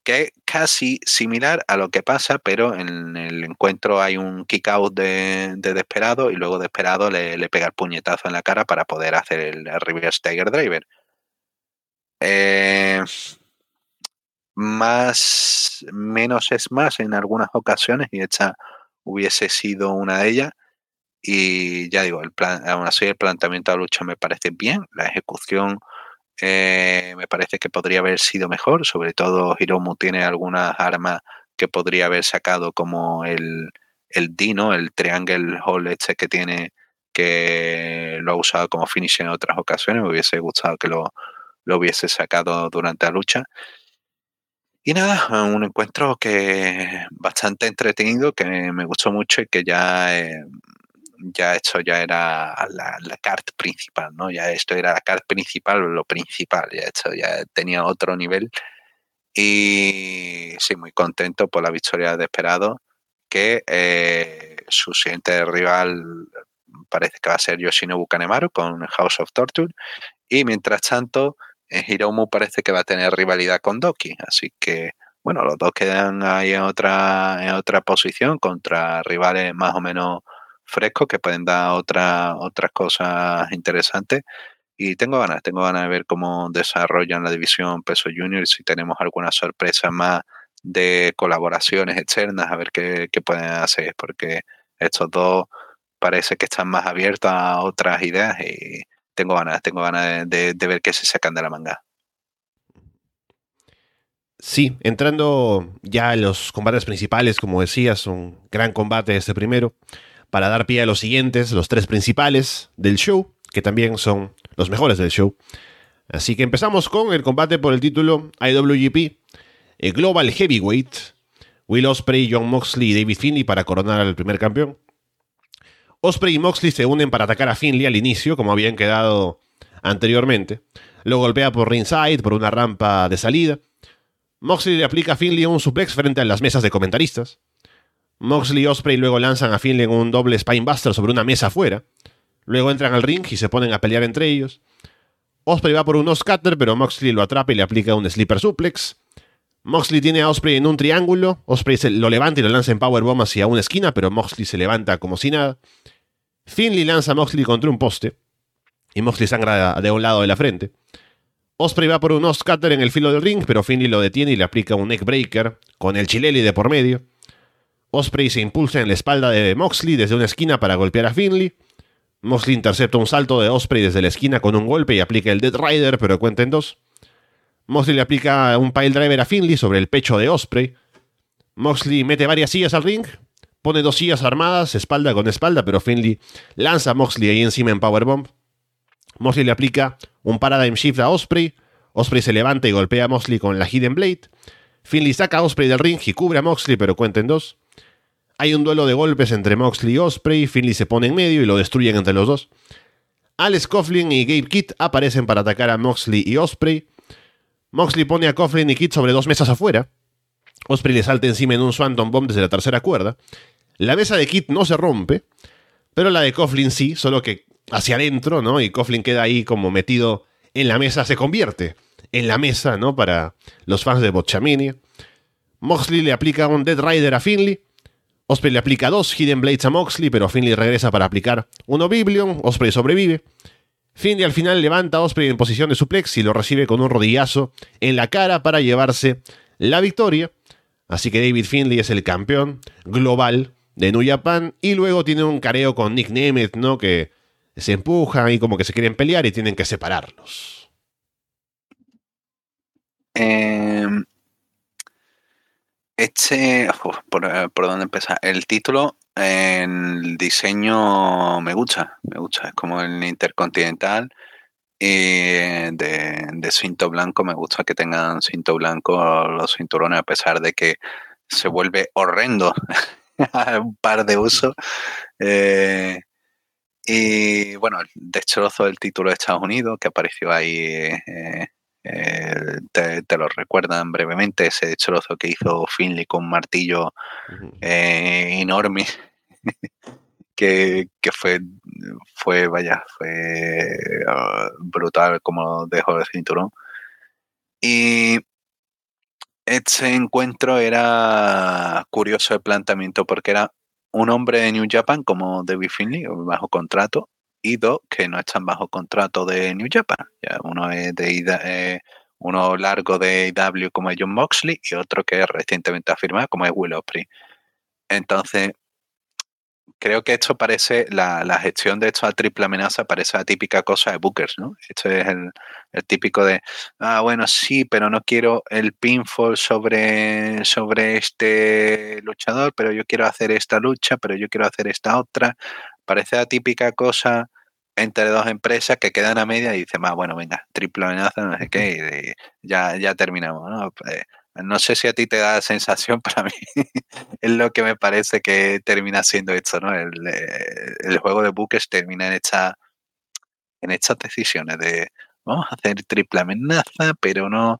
Speaker 2: Que es casi similar a lo que pasa, pero en el encuentro hay un kick out de, de Desperado y luego Desperado le, le, pega el puñetazo en la cara para poder hacer el, Reverse Tiger Driver. Eh, más, menos es más en algunas ocasiones y esta hubiese sido una de ellas. Y ya digo, el plan, aún así el planteamiento de lucha me parece bien, la ejecución eh, me parece que podría haber sido mejor, sobre todo Hiromu tiene algunas armas que podría haber sacado como el, el Dino, el Triangle Hole este que tiene, que lo ha usado como finish en otras ocasiones, me hubiese gustado que lo, lo hubiese sacado durante la lucha. Y nada, un encuentro que bastante entretenido, que me gustó mucho y que ya eh, ya esto ya era la, la carta principal, ¿no? Ya esto era la carta principal, lo principal, ya esto ya tenía otro nivel. Y sí, muy contento por la victoria de Esperado, que eh, su siguiente rival parece que va a ser Yoshinobu Kanemaru con House of Torture. Y mientras tanto, eh, Hiromu parece que va a tener rivalidad con Doki. Así que, bueno, los dos quedan ahí en otra, en otra posición contra rivales más o menos frescos que pueden dar otra, otras cosas interesantes. Y tengo ganas, tengo ganas de ver cómo desarrollan la división peso junior y si tenemos alguna sorpresa más de colaboraciones externas, a ver qué, qué pueden hacer, porque estos dos parece que están más abiertos a otras ideas y tengo ganas, tengo ganas de, de, ver qué se sacan de la manga.
Speaker 1: Sí, entrando ya a los combates principales, como decías, un gran combate este primero para dar pie a los siguientes, los tres principales del show, que también son los mejores del show. Así que empezamos con el combate por el título IWGP el Global Heavyweight. Will Osprey, John Moxley y David Finley para coronar al primer campeón. Osprey y Moxley se unen para atacar a Finley al inicio, como habían quedado anteriormente. Lo golpea por ringside, por una rampa de salida. Moxley le aplica a Finley un suplex frente a las mesas de comentaristas. Moxley y Osprey luego lanzan a Finley un doble Spinebuster sobre una mesa afuera. Luego entran al ring y se ponen a pelear entre ellos. Osprey va por un scatter, pero Moxley lo atrapa y le aplica un sleeper suplex. Moxley tiene a Osprey en un triángulo. Osprey se lo levanta y lo lanza en powerbomb hacia una esquina, pero Moxley se levanta como si nada. Finley lanza a Moxley contra un poste. Y Moxley sangra de un lado de la frente. Osprey va por un scatter en el filo del ring, pero Finley lo detiene y le aplica un neckbreaker con el chileli de por medio. Osprey se impulsa en la espalda de Moxley desde una esquina para golpear a Finley. Moxley intercepta un salto de Osprey desde la esquina con un golpe y aplica el Dead Rider, pero cuenta en dos. Moxley le aplica un pile driver a Finley sobre el pecho de Osprey. Moxley mete varias sillas al ring, pone dos sillas armadas, espalda con espalda, pero Finley lanza a Moxley ahí encima en Powerbomb. Moxley le aplica un Paradigm Shift a Osprey. Osprey se levanta y golpea a Moxley con la Hidden Blade. Finley saca a Osprey del ring y cubre a Moxley, pero cuenta en dos. Hay un duelo de golpes entre Moxley y Osprey, Finley se pone en medio y lo destruyen entre los dos. Alex Coughlin y Gabe Kidd aparecen para atacar a Moxley y Osprey. Moxley pone a Coughlin y Kidd sobre dos mesas afuera. Osprey le salta encima en un Swanton Bomb desde la tercera cuerda. La mesa de Kidd no se rompe, pero la de Coughlin sí, solo que hacia adentro, ¿no? Y Coughlin queda ahí como metido en la mesa, se convierte en la mesa, ¿no? Para los fans de Bochamini. Moxley le aplica un Dead Rider a Finley. Osprey le aplica dos Hidden Blades a Moxley, pero Finley regresa para aplicar uno Biblion. Osprey sobrevive. Finley al final levanta a Osprey en posición de suplex y lo recibe con un rodillazo en la cara para llevarse la victoria. Así que David Finley es el campeón global de New Japan. Y luego tiene un careo con Nick Nemeth, ¿no? Que se empujan y como que se quieren pelear y tienen que separarlos.
Speaker 2: Eh, este, por, eh, por, dónde empezar. El título, el diseño me gusta, me gusta. Es como el Intercontinental Y de, de cinto blanco, me gusta que tengan cinto blanco los cinturones, a pesar de que se vuelve horrendo (laughs) un par de usos. Eh, y bueno, el destrozo del título de Estados Unidos, que apareció ahí, eh, eh, te, lo recuerdan brevemente, ese destrozo que hizo Finley con un martillo enorme (laughs) que, fue, fue, vaya, fue ah, brutal como dejó el cinturón. Y este encuentro era curioso el planteamiento porque era un hombre de New Japan como David Finley, bajo contrato, y dos que no están bajo contrato de New Japan. Ya, uno es de eh, uno largo de IW como John Moxley y otro que recientemente ha firmado como es Will Ospreay. Entonces, creo que esto parece, la, la, gestión de esto a triple amenaza parece la típica cosa de Bookers, ¿no? Esto es el, el, típico de, ah, bueno, sí, pero no quiero el pinfall sobre, sobre este luchador, pero yo quiero hacer esta lucha, pero yo quiero hacer esta otra. Parece la típica cosa entre dos empresas que quedan a media y dicen, ah, bueno, venga, triple amenaza, no sé qué, y ya, ya terminamos, ¿no? Pues, no sé si a ti te da la (laughs) sensación, para mí es lo que me parece que termina siendo esto, ¿no? El, eh, juego de buques termina en, esta, en estas decisiones de vamos a hacer triple amenaza, pero no,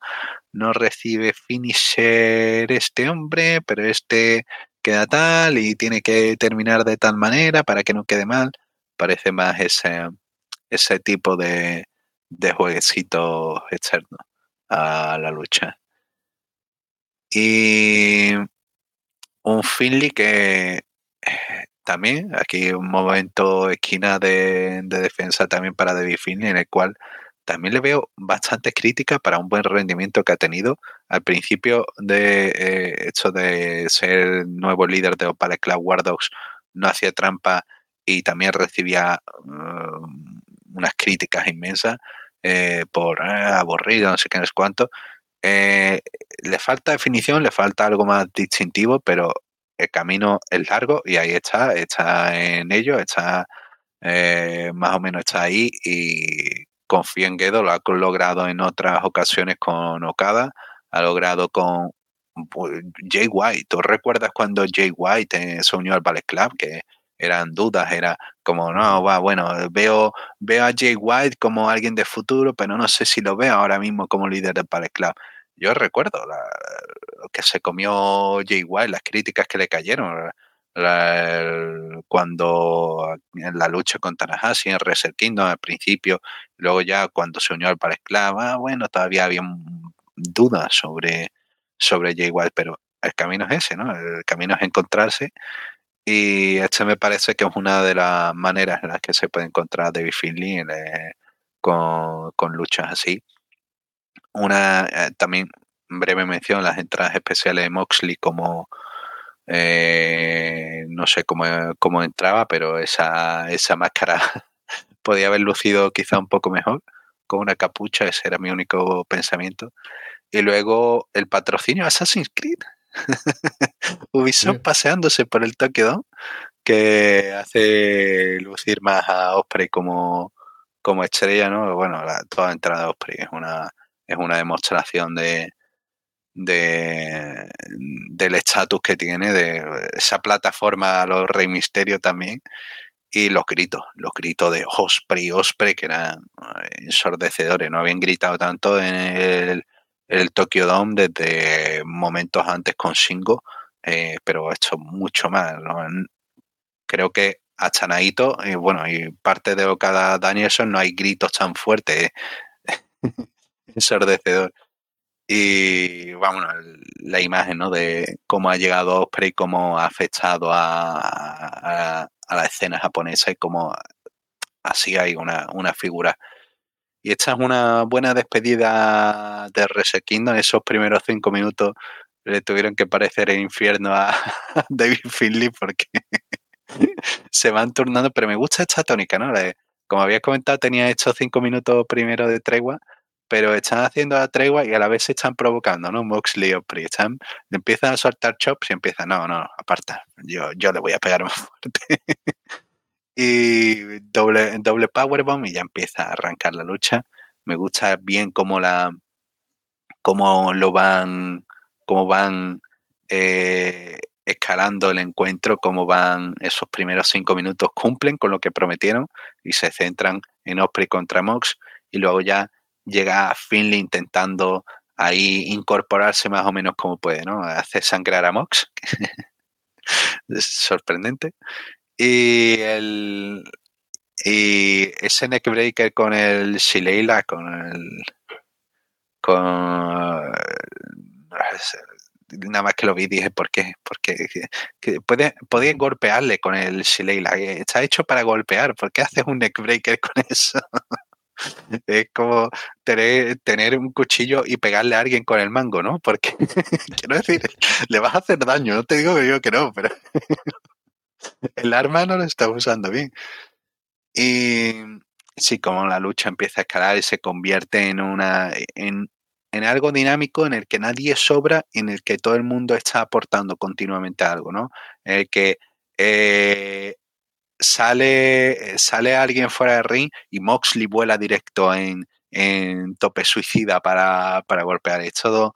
Speaker 2: no recibe finisher este hombre, pero este queda tal y tiene que terminar de tal manera para que no quede mal. Parece más ese, ese tipo de, de jueguecito externo a la lucha. Y un Finley que eh, también, aquí un momento esquina de, defensa también para David Finley, en el cual también le veo bastantes críticas para un buen rendimiento que ha tenido. Al principio de eh, hecho de ser nuevo líder de Opal Club War Dogs, no hacía trampa y también recibía um, unas críticas inmensas eh, por aburrido, no sé qué, no es cuánto. Eh, le falta definición, le falta algo más distintivo, pero el camino es largo y ahí está, está en ello, está eh, más o menos está ahí y confío en Gedo, lo ha logrado en otras ocasiones con Okada, ha logrado con pues, Jay White. ¿Tú recuerdas cuando Jay White se unió al Ballet Club? Que eran dudas, era como, no, va, bueno, veo, veo a Jay White como alguien de futuro, pero no sé si lo veo ahora mismo como líder del Ballet Club. Yo recuerdo lo que se comió Jay White, las críticas que le cayeron cuando en la lucha contra Tanahashi en Reset Kingdom al principio, luego ya cuando se unió al Ballet Club, ah, bueno, todavía había dudas sobre, sobre Jay White, pero el camino es ese, ¿no? El camino es encontrarse y este me parece que es una de las maneras en las que se puede encontrar David Finley eh, con, luchas así. Una eh, también breve mención las entradas especiales de Moxley como eh, no sé cómo, cómo, entraba, pero esa, esa máscara (laughs) podía haber lucido quizá un poco mejor con una capucha, ese era mi único pensamiento. Y luego el patrocinio Assassin's Creed (laughs) Ubisoft paseándose por el Tokyo que hace lucir más a Osprey como, como estrella, ¿no? Bueno, la, toda entrada de Osprey es una, es una demostración de, de del estatus que tiene, de esa plataforma, los Rey Misterio también, y los gritos, los gritos de Osprey, Osprey, que eran ensordecedores, no habían gritado tanto en el Tokyo Dome desde momentos antes con Shingo, eh, pero hecho mucho más. Creo que hasta Naito, y bueno, y parte de Okada Danielson no hay gritos tan fuertes. (laughs) ensordecedor. Y vamos, la imagen ¿no? de cómo ha llegado Osprey, cómo ha afectado a, a, la escena japonesa y cómo así hay una, una figura y esta es una buena despedida de Reset Kingdom. Esos primeros cinco minutos le tuvieron que parecer el infierno a (laughs) David Finley porque (laughs) se van turnando. Pero me gusta esta tónica, ¿no? Como habías comentado, tenía estos cinco minutos primero de tregua, pero están haciendo la tregua y a la vez se están provocando, ¿no? Moxley o Pri. Están, empiezan a soltar chops y empiezan, no, no, aparta, yo, yo le voy a pegar más fuerte. (laughs) Y doble, doble powerbomb y ya empieza a arrancar la lucha. Me gusta bien cómo la cómo lo van cómo van eh, escalando el encuentro, cómo van esos primeros cinco minutos, cumplen con lo que prometieron y se centran en Osprey contra Mox y luego ya llega Finley intentando ahí incorporarse más o menos como puede, ¿no? Hace sangrar a Mox. (laughs) sorprendente. Y el y ese neckbreaker con el Shileila, con el con nada más que lo vi dije, ¿por qué? Porque que puedes, golpearle con el Shileila. Está hecho para golpear. ¿Por qué haces un neckbreaker con eso? (laughs) es como tener, tener un cuchillo y pegarle a alguien con el mango, ¿no? Porque, (laughs) quiero decir, le vas a hacer daño. No te digo que yo que no, pero (laughs) el arma no lo está usando bien. Y sí, como la lucha empieza a escalar y se convierte en una en, en algo dinámico en el que nadie sobra y en el que todo el mundo está aportando continuamente algo, ¿no? En el que eh, sale, sale alguien fuera del ring y Moxley vuela directo en, tope suicida para, golpear. Es todo,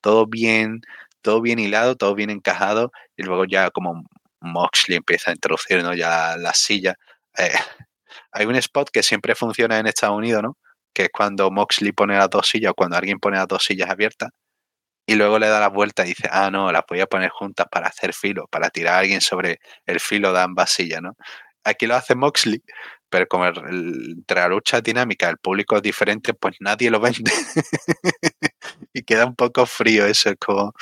Speaker 2: todo bien, todo bien hilado, todo bien encajado, y luego ya como Moxley empieza a introducir ya la, silla. Eh, (laughs) hay un spot que siempre funciona en Estados Unidos, ¿no? que es cuando Moxley pone las dos sillas, cuando alguien pone las dos sillas abiertas, y luego le da la vuelta y dice, ah, no, las voy a poner juntas para hacer filo, para tirar a alguien sobre el filo de ambas sillas, ¿no? Aquí lo hace Moxley, pero como entre la lucha dinámica el público es diferente, pues nadie lo vende. (laughs) y queda un poco frío eso, es como,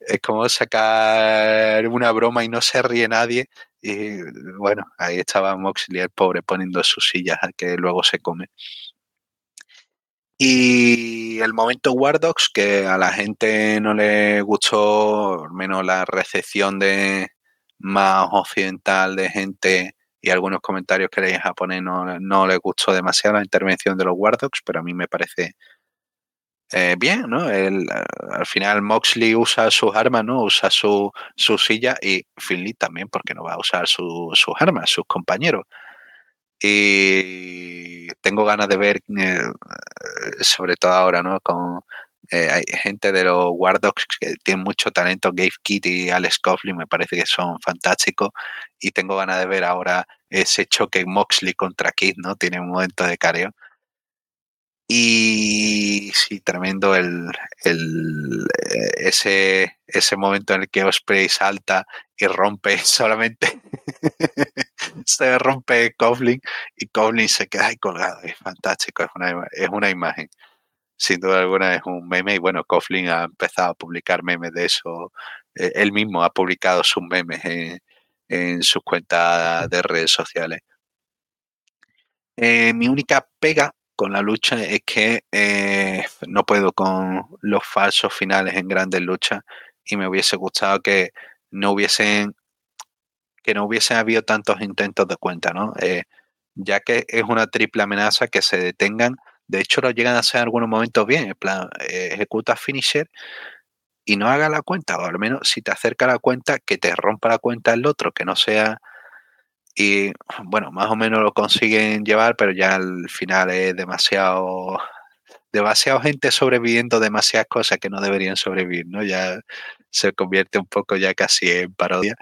Speaker 2: es como sacar una broma y no se ríe nadie. Y bueno, ahí estaba Moxley, el pobre, poniendo sus sillas que luego se come. Y el momento War que a la gente no le gustó, al menos la recepción de más occidental de gente y algunos comentarios que leí en japonés no, no les gustó demasiado la intervención de los War pero a mí me parece eh, bien, ¿no? al final Moxley usa sus armas, ¿no? Usa su, su silla y Finley también, porque no va a usar sus armas, sus compañeros. Y tengo ganas de ver, eh, sobre todo ahora, ¿no? Con, eh, hay gente de los War que tienen mucho talento, Gabe Kidd y Alex Coughlin me parece que son fantásticos y tengo ganas de ver ahora ese choque Moxley contra Kidd, ¿no? Tiene un momento de careo. Y sí, tremendo el, el, eh, ese, ese momento en el que Osprey salta y rompe (laughs) solamente, (laughs) se rompe Coughlin y Coughlin se queda ahí colgado. Es fantástico, es una, es una imagen. Sin duda alguna es un meme y bueno, Coughlin ha empezado a publicar memes de eso. Eh, él mismo ha publicado sus memes en, en sus cuentas de redes sociales. Eh, mi única pega con la lucha es que eh, no puedo con los falsos finales en grandes luchas y me hubiese gustado que no hubiesen que no hubiesen habido tantos intentos de cuenta, ¿no? Eh, ya que es una triple amenaza que se detengan. De hecho, lo llegan a hacer en algunos momentos bien. En plan, eh, ejecuta finisher y no haga la cuenta, o al menos si te acerca la cuenta, que te rompa la cuenta el otro, que no sea y bueno, más o menos lo consiguen llevar, pero ya al final es demasiado, demasiado gente sobreviviendo demasiadas cosas que no deberían sobrevivir, ¿no? Ya se convierte un poco ya casi en parodia.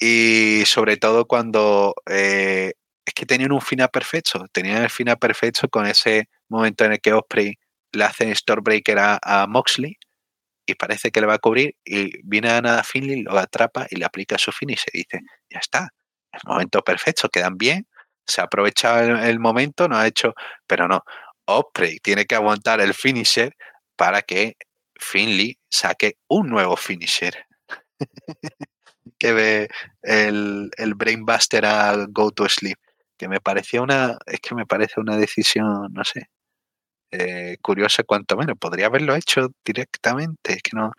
Speaker 2: Y sobre todo cuando eh, es que tenían un final perfecto, tenían el final perfecto con ese momento en el que Osprey le hace Stormbreaker a, a Moxley y parece que le va a cubrir y viene a nada Finley, lo atrapa y le aplica su finish y dice, ya está, el momento perfecto, quedan bien, se ha aprovechado el, momento, no ha hecho, pero no, Osprey tiene que aguantar el finisher para que Finley saque un nuevo finisher. (laughs) que ve el, el Brainbuster a Go to Sleep. Que me parecía una, es que me parece una decisión, no sé, eh, curiosa cuanto menos. Podría haberlo hecho directamente, es que no,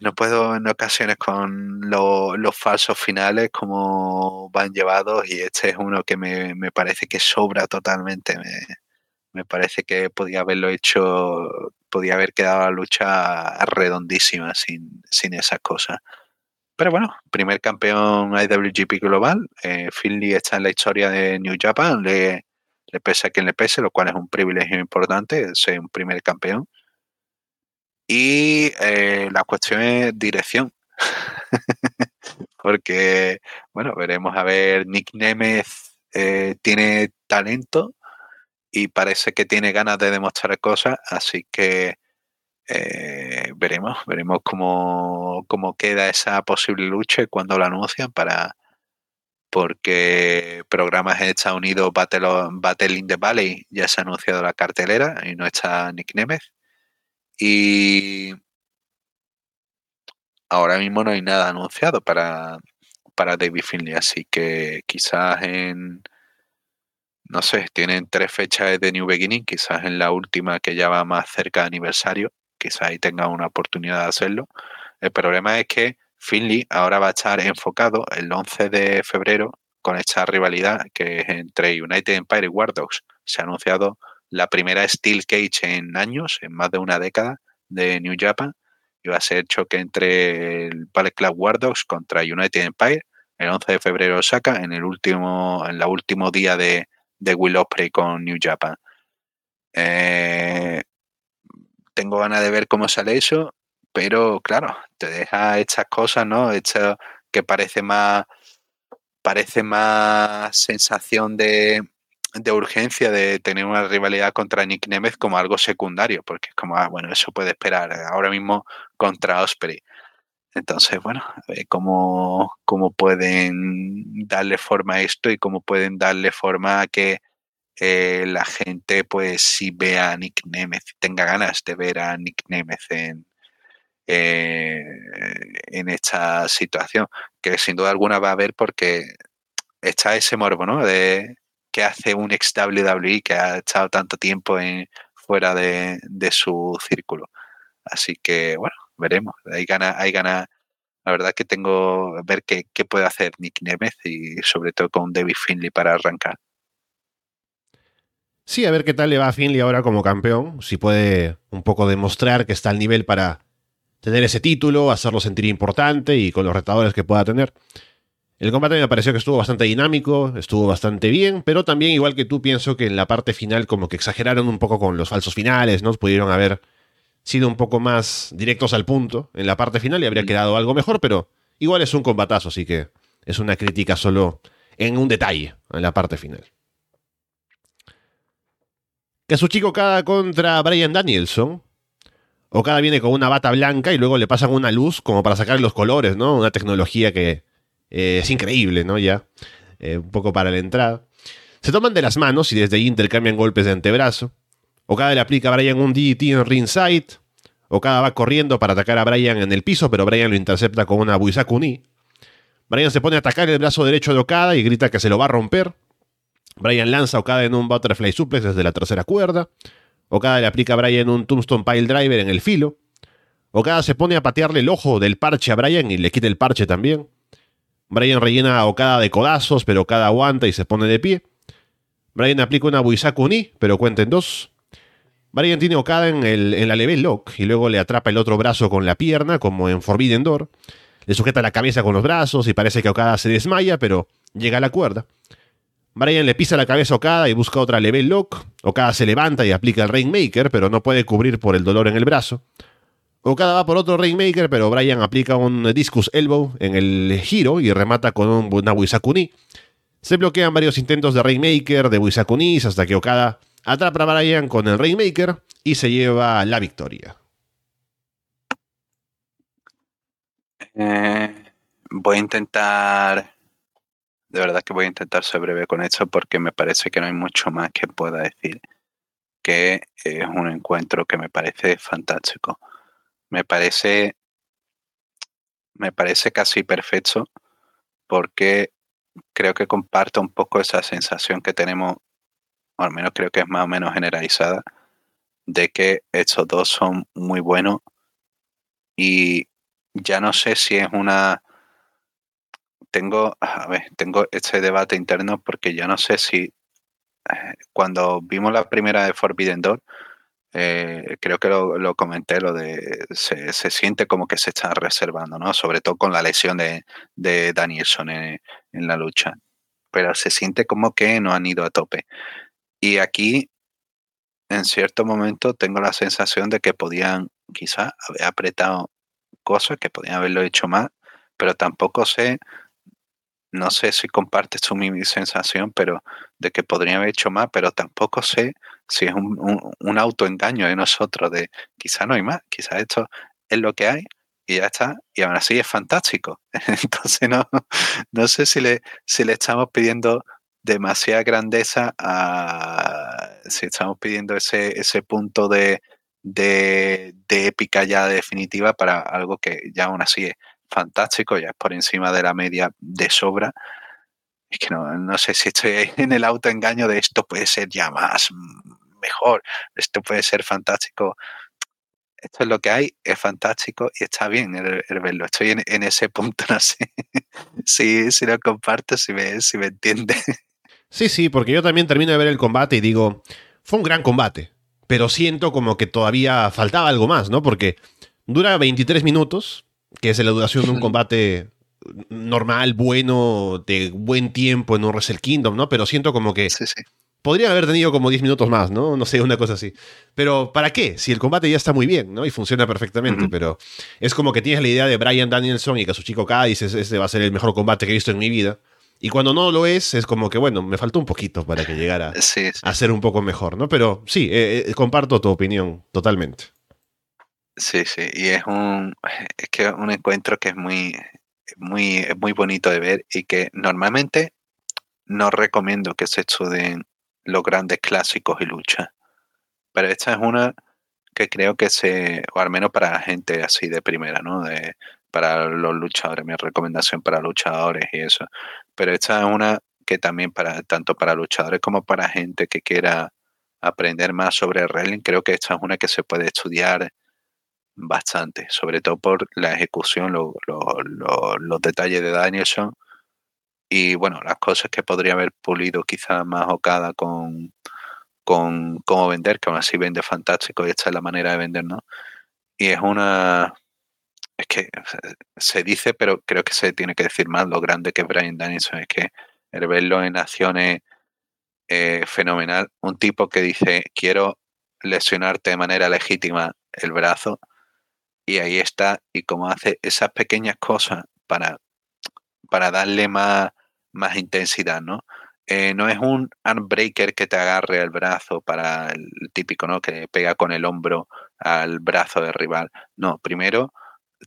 Speaker 2: no puedo en ocasiones con los falsos finales como van llevados y este es uno que me, parece que sobra totalmente. Me, parece que podía haberlo hecho, podía haber quedado la lucha redondísima sin, sin esas cosas. Pero bueno, primer campeón IWGP Global. Eh, Finley está en la historia de New Japan, le, le pese a quien le pese, lo cual es un privilegio importante, ser un primer campeón. Y eh, la cuestión es dirección. (laughs) Porque, bueno, veremos a ver, Nick Nemeth eh, tiene talento y parece que tiene ganas de demostrar cosas, así que eh, veremos, veremos cómo, cómo, queda esa posible lucha cuando la anuncian para porque programas en Estados Unidos Battle, Battle in the Valley ya se ha anunciado la cartelera y no está Nick Nemeth. Y ahora mismo no hay nada anunciado para, para David Finley, así que quizás en, no sé, tienen tres fechas de New Beginning, quizás en la última que ya va más cerca de aniversario, quizás ahí tenga una oportunidad de hacerlo. El problema es que Finley ahora va a estar enfocado el 11 de febrero con esta rivalidad que es entre United Empire y War Dogs. Se ha anunciado la primera Steel Cage en años, en más de una década, de New Japan. Y va a ser choque entre el Ballet Club War Dogs contra United Empire el 11 de febrero Osaka, en el último, en la último día de, de Will Ospreay con New Japan. Eh, tengo ganas de ver cómo sale eso, pero claro, te deja estas cosas, ¿no? Esto que parece más parece más sensación de, de urgencia de tener una rivalidad contra Nick Nemeth como algo secundario, porque es como, ah, bueno, eso puede esperar ahora mismo contra Osprey. Entonces, bueno, a ver cómo, cómo pueden darle forma a esto y cómo pueden darle forma a que eh, la gente, pues, si vea a Nick Nemeth, tenga ganas de ver a Nick Nemeth en, eh, en esta situación, que sin duda alguna va a haber porque está ese morbo, ¿no? De que hace un ex WWE que ha estado tanto tiempo en, fuera de, su círculo. Así que, bueno, veremos. Hay ganas, hay ganas. La verdad que tengo ver qué, qué puede hacer Nick Nemeth y sobre todo con David Finley para arrancar.
Speaker 1: Sí, a ver qué tal le va a Finley ahora como campeón. Si puede un poco demostrar que está al nivel para tener ese título, hacerlo sentir importante y con los retadores que pueda tener. El combate me pareció que estuvo bastante dinámico, estuvo bastante bien, pero también igual que tú pienso que en la parte final como que exageraron un poco con los falsos finales, ¿no? Pudieron haber sido un poco más directos al punto en la parte final y habría quedado algo mejor, pero igual es un combatazo, así que es una crítica solo en un detalle en la parte final. Kazuchika Okada contra Brian Danielson. Okada viene con una bata blanca y luego le pasan una luz como para sacar los colores, ¿no? Una tecnología que eh, es increíble, ¿no? Ya, eh, un poco para la entrada. Se toman de las manos y desde ahí intercambian golpes de antebrazo. Okada le aplica a Brian un DDT en ringside. Okada va corriendo para atacar a Brian en el piso, pero Brian lo intercepta con una Buisakuni. Brian se pone a atacar el brazo derecho de Okada y grita que se lo va a romper. Brian lanza a Okada en un Butterfly Suplex desde la tercera cuerda. Okada le aplica a Brian un Tombstone Pile Driver en el filo. Okada se pone a patearle el ojo del parche a Brian y le quita el parche también. Brian rellena a Okada de codazos, pero Okada aguanta y se pone de pie. Brian aplica una Buisaku Ni, pero cuenta en dos. Brian tiene a Okada en, el, en la level lock y luego le atrapa el otro brazo con la pierna, como en Forbidden Door. Le sujeta la cabeza con los brazos y parece que Okada se desmaya, pero llega a la cuerda. Brian le pisa la cabeza a Okada y busca otra level lock. Okada se levanta y aplica el Rainmaker, pero no puede cubrir por el dolor en el brazo. Okada va por otro Rainmaker, pero Brian aplica un Discus Elbow en el giro y remata con un, una Wisakuni. Se bloquean varios intentos de Rainmaker, de Wisakunis, hasta que Okada atrapa a Brian con el Rainmaker y se lleva la victoria.
Speaker 2: Eh, voy a intentar, de verdad que voy a intentar ser breve con esto porque me parece que no hay mucho más que pueda decir. Que es un encuentro que me parece fantástico me parece, me parece casi perfecto porque creo que comparto un poco esa sensación que tenemos, o al menos creo que es más o menos generalizada, de que estos dos son muy buenos y ya no sé si es una tengo a ver, tengo este debate interno porque ya no sé si eh, cuando vimos la primera de Forbidden Door eh, creo que lo, comenté, lo de se, siente como que se está reservando, ¿no? Sobre todo con la lesión de, de Danielson en, la lucha. Pero se siente como que no han ido a tope. Y aquí, en cierto momento, tengo la sensación de que podían quizás haber apretado cosas, que podían haberlo hecho más, pero tampoco sé, no sé si compartes tu mi sensación, pero de que podrían haber hecho más, pero tampoco sé si es un, autoengaño de nosotros, de quizá no hay más, quizá esto es lo que hay y ya está, y aún así es fantástico. (laughs) Entonces no, no sé si le, si le estamos pidiendo demasiada grandeza a, si estamos pidiendo ese, ese punto de, de, de épica ya definitiva para algo que ya aún así es fantástico, ya es por encima de la media de sobra. Es que no, no sé si estoy en el autoengaño de esto puede ser ya más mejor, esto puede ser fantástico. Esto es lo que hay, es fantástico y está bien el, verlo. Estoy en, ese punto, (laughs) no sé si lo comparto, si me, si me entiende.
Speaker 1: Sí, sí, porque yo también termino de ver el combate y digo, fue un gran combate, pero siento como que todavía faltaba algo más, ¿no? Porque dura 23 minutos, que es la duración de un combate normal, bueno, de buen tiempo en un Wrestle Kingdom, ¿no? Pero siento como que sí, sí podrían haber tenido como 10 minutos más, ¿no? No sé, una cosa así. Pero ¿para qué? Si el combate ya está muy bien, ¿no? Y funciona perfectamente, pero es como que tienes la idea de Brian Danielson y que su chico K dices, ese va a ser el mejor combate que he visto en mi vida. Y cuando no lo es, es como que, bueno, me faltó un poquito para que llegara a ser un poco mejor, ¿no? Pero sí, eh, eh, comparto tu opinión totalmente.
Speaker 2: Sí, sí, y es un, (laughs) es que un encuentro que es muy, muy, muy bonito de ver y que normalmente no recomiendo que se estudien los grandes clásicos y luchas. Pero esta es una que creo que se, o al menos para la gente así de primera, ¿no? De, para los luchadores, mi recomendación para luchadores y eso. Pero esta es una que también para, tanto para luchadores como para gente que quiera aprender más sobre wrestling, creo que esta es una que se puede estudiar bastante, sobre todo por la ejecución, los detalles de Danielson y bueno, las cosas que podría haber pulido quizás más Okada con, con cómo vender, que aún así vende fantástico y esta es la manera de vender, ¿no? Y es una... Es que se dice, pero creo que se tiene que decir más lo grande que es Brian Danielson, es que el verlo en acciones eh, fenomenal, un tipo que dice, quiero lesionarte de manera legítima el brazo, y ahí está, y como hace esas pequeñas cosas para, para darle más, más intensidad, ¿no? Eh, no es un unbreaker que te agarre el brazo para el típico, ¿no? Que pega con el hombro al brazo del rival. No, primero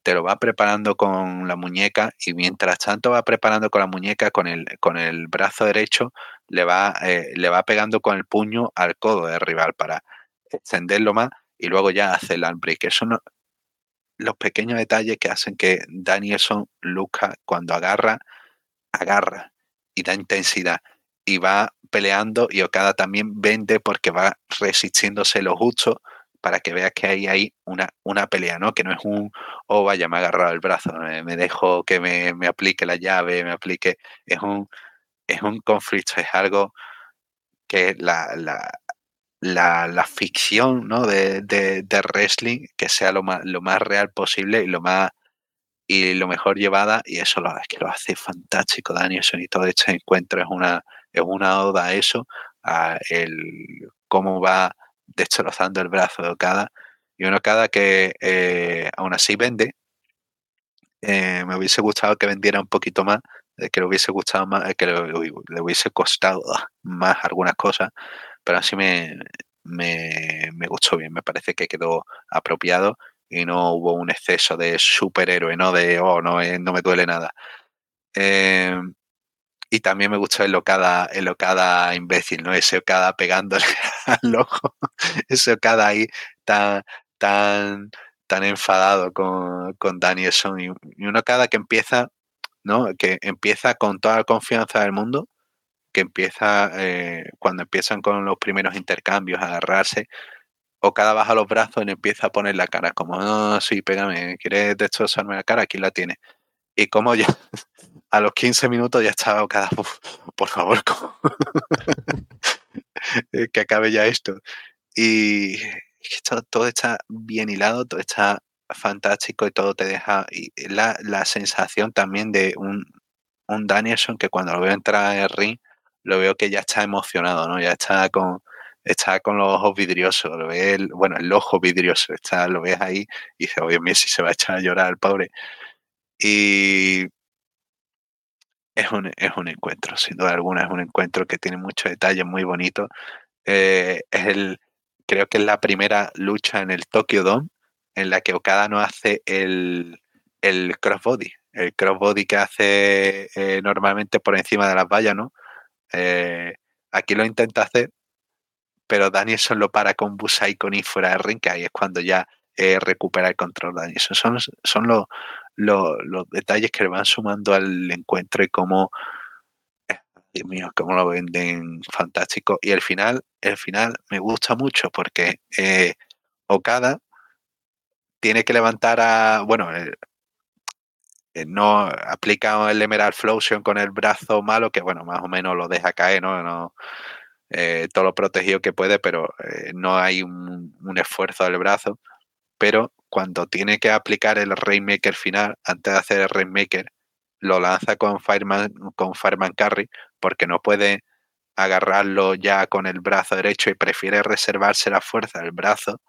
Speaker 2: te lo va preparando con la muñeca y mientras tanto va preparando con la muñeca, con el, con el brazo derecho, le va, eh, le va pegando con el puño al codo del rival para extenderlo más y luego ya hace el unbreaker. Son los pequeños detalles que hacen que Danielson luzca cuando agarra, agarra y da intensidad y va peleando y Okada también vende porque va resistiéndose lo justo para que veas que hay ahí una, una pelea, ¿no? Que no es un, oh, vaya, me ha agarrado el brazo, me, dejo que me, me, aplique la llave, me aplique, es un, es un conflicto, es algo que la, la, la, la ficción, ¿no? De, de, de, wrestling, que sea lo más, lo más real posible y lo más y lo mejor llevada, y eso lo, que lo hace fantástico Danielson y todo este encuentro es una, es una oda a eso, a el cómo va destrozando el brazo de Okada, y un Okada que eh, aún así vende, eh, me hubiese gustado que vendiera un poquito más, que le hubiese gustado más, que le, le hubiese costado más algunas cosas, pero así me, me, me gustó bien, me parece que quedó apropiado y no hubo un exceso de superhéroe, ¿no? De, oh, no, eh, no me duele nada. Em, y también me gustó el Okada, el imbécil, ¿no? Ese Okada pegándole (laughs) al ojo, ese Okada ahí tan, tan, tan enfadado con, con Danielson y, y un Okada que empieza, ¿no? Que empieza con toda la confianza del mundo, que empieza, eh, cuando empiezan con los primeros intercambios a agarrarse, o cada baja los brazos y empieza a poner la cara, como, no, sí, pégame, ¿quieres destrozarme la cara? Aquí la tiene. Y como ya (laughs) a los 15 minutos ya estaba cada, (laughs) por favor, (laughs) que acabe ya esto. Y, todo, está bien hilado, todo está fantástico y todo te deja y la, la sensación también de un, un Danielson que cuando lo veo entrar en el ring, lo veo que ya está emocionado, ¿no? Ya está con, está con los ojos vidriosos, lo ve el, bueno, el ojo vidrioso, está, lo ves ahí y dice, oye, si se va a echar a llorar el pobre. Y es un, es un encuentro, sin duda alguna, es un encuentro que tiene muchos detalles muy bonitos. Eh, es el, creo que es la primera lucha en el Tokyo Dome en la que Okada no hace el, el crossbody, el crossbody que hace eh, normalmente por encima de las vallas, ¿no? Eh, aquí lo intenta hacer, pero Danielson lo para con Busai con y fuera de que ahí es cuando ya recupera el control Danielson. Son, son los, detalles que le van sumando al encuentro y cómo, eh, Dios mío, cómo lo venden fantástico. Y el final, el final me gusta mucho porque eh, Okada tiene que levantar a, bueno, eh, no aplica el Emerald Flosion con el brazo malo, que bueno, más o menos lo deja caer, ¿no? todo lo protegido que puede, pero no hay un, un esfuerzo del brazo. Pero cuando tiene que aplicar el Rainmaker final, antes de hacer el Rainmaker, lo lanza con Fireman, con Fireman Carry, porque no puede agarrarlo ya con el brazo derecho y prefiere reservarse la fuerza del brazo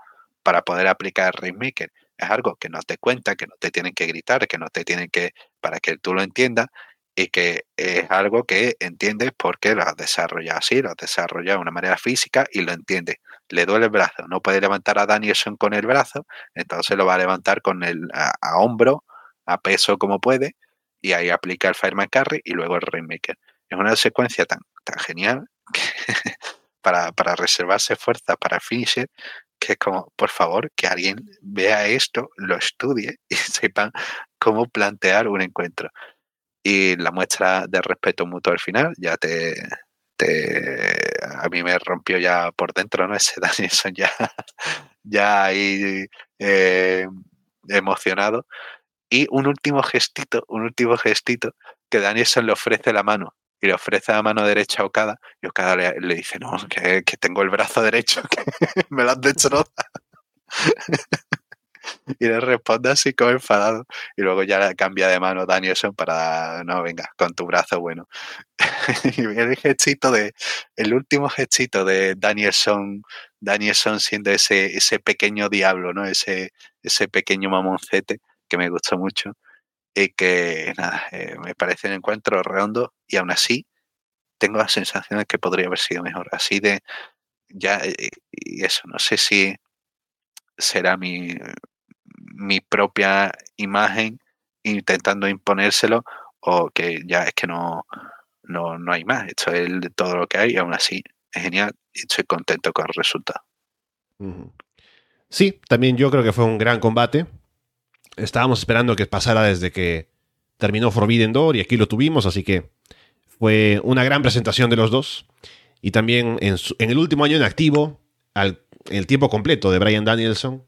Speaker 2: para poder aplicar el Rainmaker. Es algo que no te cuenta, que no te tienen que gritar, que no te tienen que, para que tú lo entiendas, y que es algo que entiendes porque lo has desarrollado así, lo has desarrollado de una manera física y lo entiendes. Le duele el brazo, no puede levantar a Danielson con el brazo, entonces lo va a levantar con el a, hombro, a peso como puede, y ahí aplica el Fireman Carry y luego el Rainmaker. Es una secuencia tan, tan genial (laughs) para, para reservarse fuerza para finisher que es como, por favor, que alguien vea esto, lo estudie (laughs) y sepan cómo plantear un encuentro y la muestra de respeto mutuo al final ya te, a mí me rompió ya por dentro, ¿no? (laughs) Ese Danielson ya, ya ahí eh, emocionado. Y un último gestito, un último gestito, que Danielson le ofrece la mano y le ofrece la mano derecha a Okada y Okada le, dice, no, que, que, tengo el brazo derecho, (laughs) que me lo han destrozado. (laughs) y le responde así como enfadado. Y luego ya cambia de mano Danielson para, no, venga, con tu brazo bueno. (laughs) y el gestito de, el último gestito de Danielson, Danielson siendo ese, ese pequeño diablo, ¿no? Ese, ese pequeño mamoncete que me gustó mucho. Y que, nada, eh, me parece un encuentro redondo y aún así tengo la sensación de que podría haber sido mejor. Así de, ya, eh, y eso, no sé si será mi, mi propia imagen intentando imponérselo o que ya es que no, no, no hay más. Esto es todo lo que hay y aún así es genial y estoy contento con el resultado.
Speaker 1: Sí, también yo creo que fue un gran combate. Estábamos esperando que pasara desde que terminó Forbidden Door y aquí lo tuvimos, así que fue una gran presentación de los dos. Y también en, el último año en activo, al, el tiempo completo de Brian Danielson,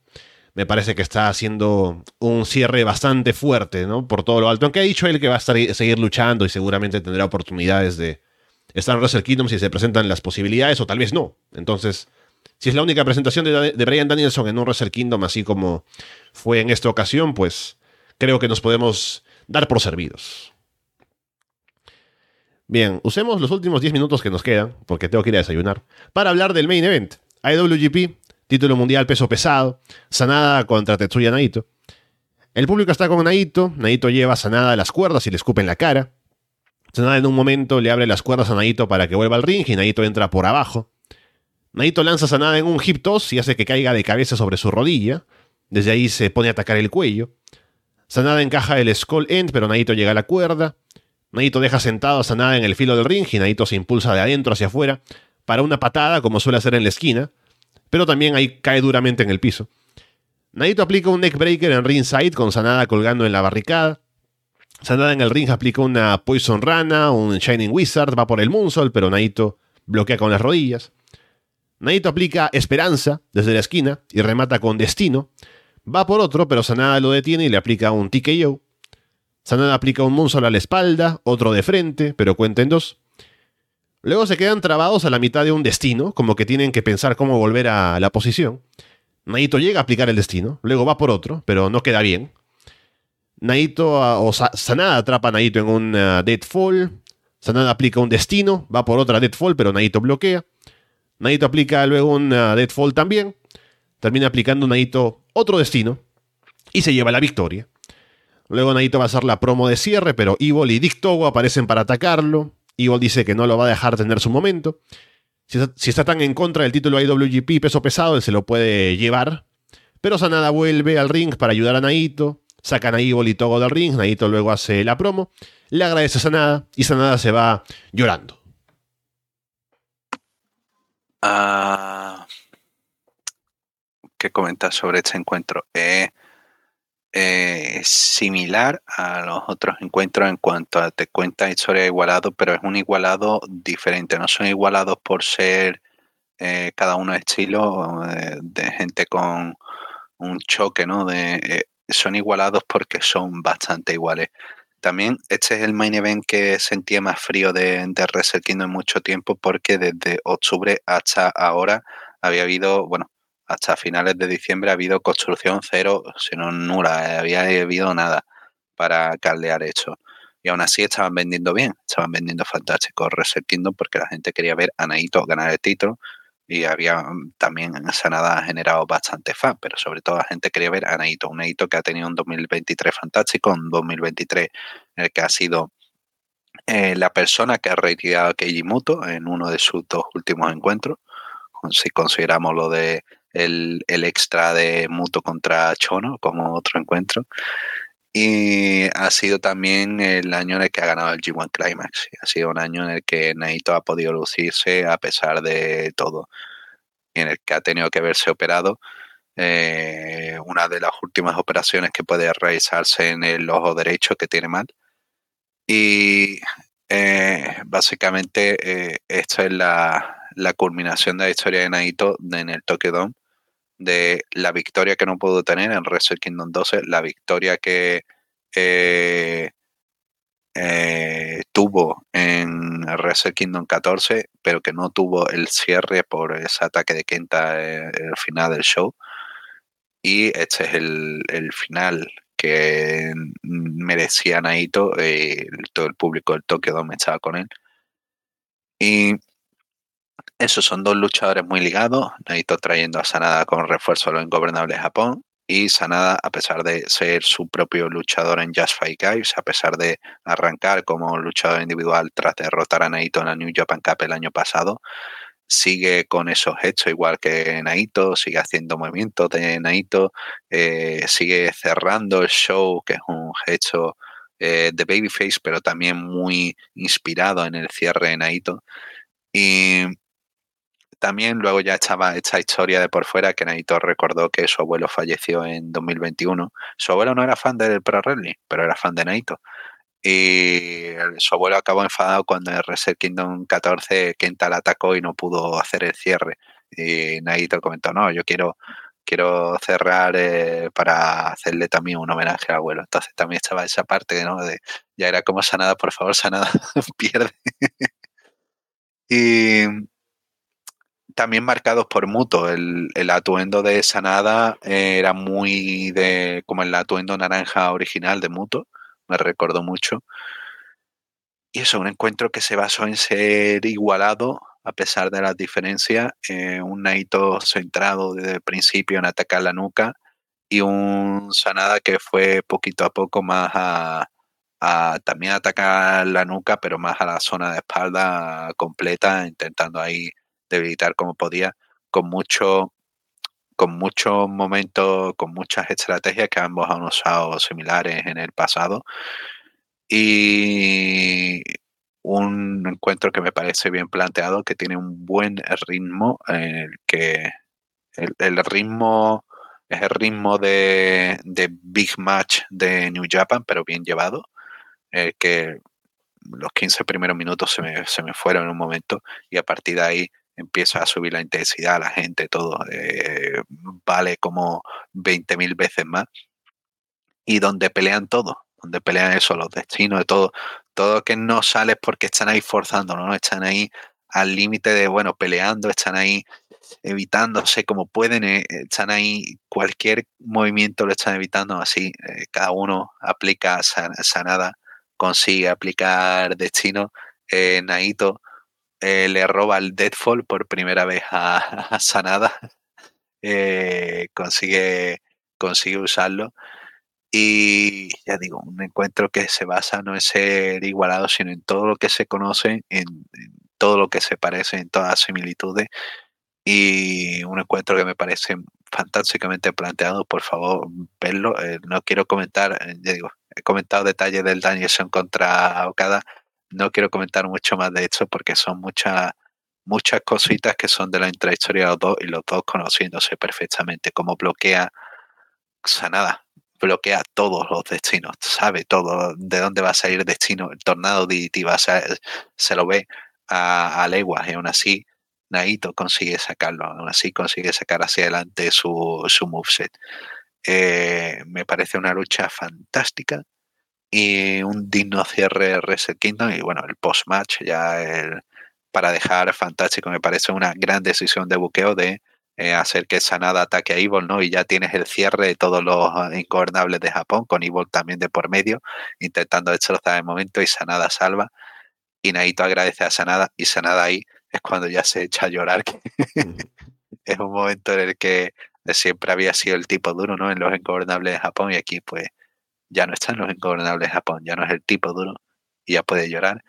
Speaker 1: me parece que está haciendo un cierre bastante fuerte, ¿no? Por todo lo alto. Aunque ha dicho él que va a estar, seguir luchando y seguramente tendrá oportunidades de estar en Wrestle Kingdom si se presentan las posibilidades o tal vez no. Entonces, si es la única presentación de, Brian Danielson en un Wrestle Kingdom así como fue en esta ocasión, pues creo que nos podemos dar por servidos. Bien, usemos los últimos 10 minutos que nos quedan, porque tengo que ir a desayunar, para hablar del main event. IWGP título mundial peso pesado, Sanada contra Tetsuya Naito. El público está con Naito, Naito lleva Sanada a las cuerdas y le escupe en la cara. Sanada en un momento le abre las cuerdas a Naito para que vuelva al ring y Naito entra por abajo. Naito lanza Sanada en un hip toss y hace que caiga de cabeza sobre su rodilla. Desde ahí se pone a atacar el cuello. Sanada encaja el Skull End, pero Naito llega a la cuerda. Naito deja sentado a Sanada en el filo del ring y Naito se impulsa de adentro hacia afuera para una patada como suele hacer en la esquina pero también ahí cae duramente en el piso. Naito aplica un neckbreaker en ringside con Sanada colgando en la barricada. Sanada en el ring aplica una Poison Rana, un Shining Wizard, va por el Moonsault, pero Naito bloquea con las rodillas. Naito aplica Esperanza desde la esquina y remata con Destino. Va por otro, pero Sanada lo detiene y le aplica un TKO. Sanada aplica un Moonsault a la espalda, otro de frente, pero cuenta en dos. Luego se quedan trabados a la mitad de un destino, como que tienen que pensar cómo volver a la posición. Naito llega a aplicar el destino, luego va por otro, pero no queda bien. Naito ah, o Sanada atrapa a Naito en un uh, Deadfall. Sanada aplica un destino, va por otra Deadfall, pero Naito bloquea. Naito aplica luego un uh, Deadfall también. Termina aplicando Naito otro destino y se lleva la victoria. Luego Naito va a hacer la promo de cierre, pero Evil y Dick Togo aparecen para atacarlo. Evil dice que no lo va a dejar tener su momento. Si está, tan en contra del título IWGP peso pesado, él se lo puede llevar. Pero Sanada vuelve al ring para ayudar a Naito. Sacan a Evil y Togo del ring. Naito luego hace la promo. Le agradece a Sanada y Sanada se va llorando.
Speaker 2: Ah, ¿Qué comentas sobre este encuentro? Eh, eh, similar a los otros encuentros en cuanto a te cuenta historia igualado, pero es un igualado diferente. No son igualados por ser eh, cada uno estilo eh, de gente con un choque, ¿no? De, son igualados porque son bastante iguales. También este es el main event que sentía más frío de, de Wrestle en mucho tiempo porque desde octubre hasta ahora había habido, bueno, hasta finales de diciembre ha habido construcción cero, sino nula, eh, había habido nada para caldear esto. Y aún así estaban vendiendo bien, estaban vendiendo fantástico Reset Kingdom porque la gente quería ver a Naito ganar el título y había mm, también esa nada generado bastante fan, pero sobre todo la gente quería ver a Naito, un Naito que ha tenido un 2023 fantástico, un 2023 en el que ha sido eh, la persona que ha retirado a Keiji Muto en uno de sus dos últimos encuentros, si consideramos lo de el, extra de Muto contra Chono como otro encuentro. Y ha sido también el año en el que ha ganado el G1 Climax. Ha sido un año en el que Naito ha podido lucirse a pesar de todo. En el que ha tenido que verse operado. Eh, una de las últimas operaciones que puede realizarse en el ojo derecho que tiene mal. Y eh, básicamente eh, esto es la, la, culminación de la historia de Naito en el Tokyo Dome de la victoria que no pudo tener en Wrestle Kingdom 12, la victoria que eh, eh, tuvo en Wrestle Kingdom 14, pero que no tuvo el cierre por ese ataque de Kenta en eh, el final del show. Y este es el, el final que merecía Naito, todo el público del Tokyo Dome estaba con él. Y esos son dos luchadores muy ligados. Naito trayendo a Sanada con refuerzo a lo ingobernable Japón. Y Sanada, a pesar de ser su propio luchador en Just Fight Guys, a pesar de arrancar como luchador individual tras derrotar a Naito en la New Japan Cup el año pasado, sigue con esos hechos, igual que Naito, sigue haciendo movimientos de Naito, eh, sigue cerrando el show, que es un hecho eh, de Babyface, pero también muy inspirado en el cierre de Naito. Y también luego ya estaba esta historia de por fuera que Naito recordó que su abuelo falleció en 2021. Su abuelo no era fan del Pro Wrestling, pero era fan de Naito. Y su abuelo acabó enfadado cuando en Reset Kingdom 14 Kenta atacó y no pudo hacer el cierre. Y Naito comentó, no, yo quiero, quiero cerrar eh, para hacerle también un homenaje al abuelo. Entonces también estaba esa parte, ¿no? De, ya era como Sanada, por favor, Sanada, (laughs) pierde. (laughs) y también marcados por Muto. El, atuendo de Sanada era muy de como el atuendo naranja original de Muto, me recordó mucho. Y eso, un encuentro que se basó en ser igualado a pesar de las diferencias, eh, un Naito centrado desde el principio en atacar la nuca y un Sanada que fue poquito a poco más a, a también atacar la nuca, pero más a la zona de espalda completa, intentando ahí debilitar como podía, con mucho con muchos momentos, con muchas estrategias que ambos han usado similares en el pasado. Y un encuentro que me parece bien planteado, que tiene un buen ritmo, el que el, ritmo es el ritmo de, de, Big Match de New Japan, pero bien llevado, el que los 15 primeros minutos se me, se me fueron en un momento y a partir de ahí empieza a subir la intensidad, la gente, todo eh, vale como 20.000 veces más. Y donde pelean todo, donde pelean eso, los destinos, de todo, todo que no sale porque están ahí forzando, ¿no? Están ahí al límite de, bueno, peleando, están ahí evitándose como pueden, eh, están ahí, cualquier movimiento lo están evitando así, eh, cada uno aplica sanada, consigue aplicar destino, Naito le roba el Deadfall por primera vez a, (laughs) Sanada, consigue, consigue usarlo y ya digo, un encuentro que se basa no en ser igualado, sino en todo lo que se conoce, en, todo lo que se parece, en todas las similitudes. Y un encuentro que me parece fantásticamente planteado, por favor, verlo. Eh, no quiero comentar, eh, ya digo, he comentado detalles del Danielson contra Okada. No quiero comentar mucho más de esto porque son muchas muchas cositas que son de la intrahistoria de los dos y los dos conociéndose perfectamente, cómo bloquea Sanada, bloquea todos los destinos, sabe todo de dónde va a salir el destino, el tornado de se lo ve a, a y aún así Naito consigue sacarlo, aún así consigue sacar hacia adelante su, su moveset. Eh, me parece una lucha fantástica y un digno cierre Reset Kingdom y bueno, el post-match ya el, para dejar fantástico, me parece una gran decisión de buqueo de eh, hacer que Sanada ataque a Evil, ¿no? Y ya tienes el cierre de todos los ingobernables de Japón, con Evil también de por medio, intentando destrozar el momento y Sanada salva. Y Naito agradece a Sanada y Sanada ahí es cuando ya se echa a llorar. (laughs) es un momento en el que siempre había sido el tipo duro, ¿no? En los ingobernables de Japón y aquí pues ya no están los ingobernables de Japón, ya no es el tipo duro y ya puede llorar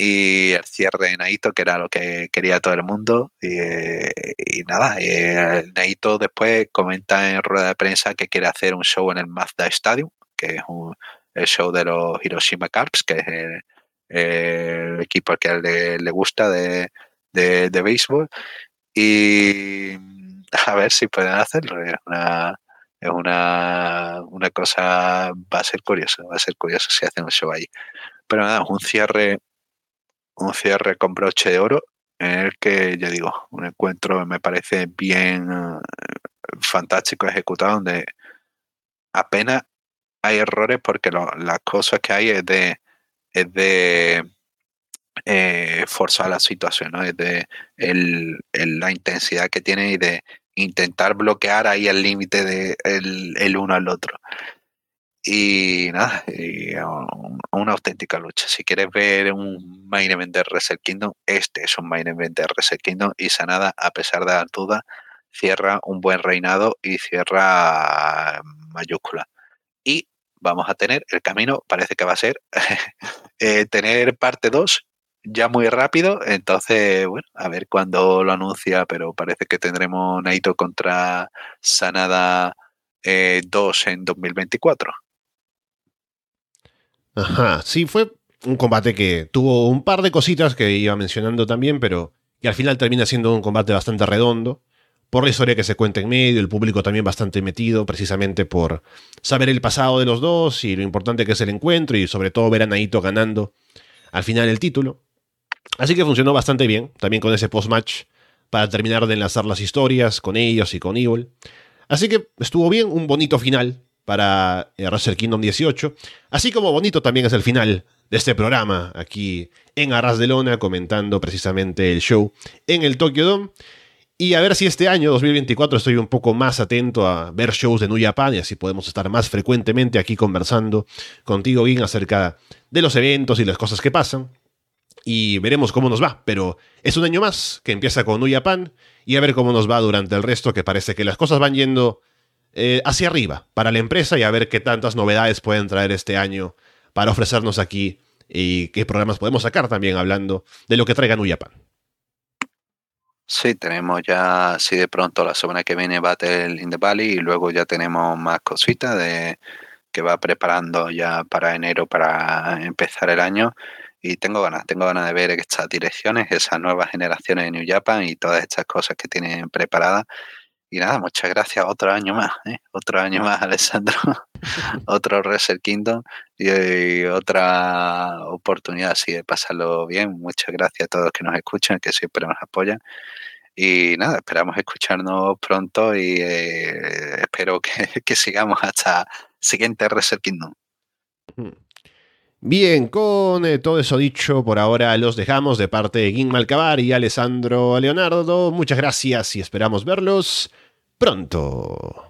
Speaker 2: y el cierre de Naito, que era lo que quería todo el mundo. Y, nada, eh, Naito después comenta en rueda de prensa que quiere hacer un show en el Mazda Stadium, que es el show de los Hiroshima Carps, que es el, equipo al que le, gusta de, de, béisbol. Y a ver si pueden hacerlo. Una, es una, una cosa, va a ser curioso, va a ser curioso si hacen un show ahí. Pero nada, un cierre un cierre con broche de oro en el que, ya digo, un encuentro me parece bien eh, fantástico ejecutado, donde apenas hay errores porque las cosas que hay es de, es de eh, forzar la situación, ¿no? es de la intensidad que tiene y de intentar bloquear ahí el límite de el uno al otro. Y nada, una auténtica lucha. Si quieres ver un main event de Reset Kingdom, este es un main event de Reset Kingdom y Sanada, a pesar de la duda, cierra un buen reinado y cierra mayúscula. Y vamos a tener, el camino parece que va a ser (laughs) eh, tener parte 2 ya muy rápido, entonces, bueno, a ver cuándo lo anuncia, pero parece que tendremos Naito contra Sanada 2 eh, en 2024.
Speaker 1: Ajá, sí, fue un combate que tuvo un par de cositas que iba mencionando también, pero que al final termina siendo un combate bastante redondo, por la historia que se cuenta en medio, el público también bastante metido, precisamente por saber el pasado de los dos y lo importante que es el encuentro y sobre todo ver a Naito ganando al final el título. Así que funcionó bastante bien, también con ese post-match, para terminar de enlazar las historias con ellos y con Evil. Así que estuvo bien, un bonito final para eh, Wrestle Kingdom 18. Así como bonito también es el final de este programa aquí en Arras de Lona, comentando precisamente el show en el Tokyo Dome. Y a ver si este año, 2024, estoy un poco más atento a ver shows de New Japan y así podemos estar más frecuentemente aquí conversando contigo, Gin, acerca de los eventos y las cosas que pasan. Y veremos cómo nos va, pero es un año más que empieza con New Japan y a ver cómo nos va durante el resto, que parece que las cosas van yendo eh, hacia arriba para la empresa y a ver qué tantas novedades pueden traer este año para ofrecernos aquí y qué programas podemos sacar también hablando de lo que traiga New Japan.
Speaker 2: Sí, tenemos ya, si de pronto la semana que viene Battle in the Valley y luego ya tenemos más cositas de que va preparando ya para enero para empezar el año y tengo ganas, tengo ganas de ver estas direcciones, esas nuevas generaciones de New Japan y todas estas cosas que tienen preparadas y nada, muchas gracias. Otro año más, ¿eh? otro año más, Alessandro. (laughs) otro Reset Kingdom y, otra oportunidad así de pasarlo bien. Muchas gracias a todos que nos escuchan, que siempre nos apoyan. Y nada, esperamos escucharnos pronto y eh, espero que, (laughs) que, sigamos hasta siguiente Reset Kingdom.
Speaker 1: Bien, con eh, todo eso dicho, por ahora los dejamos de parte de Guin Malcabar y Alessandro Leonardo. Muchas gracias y esperamos verlos pronto.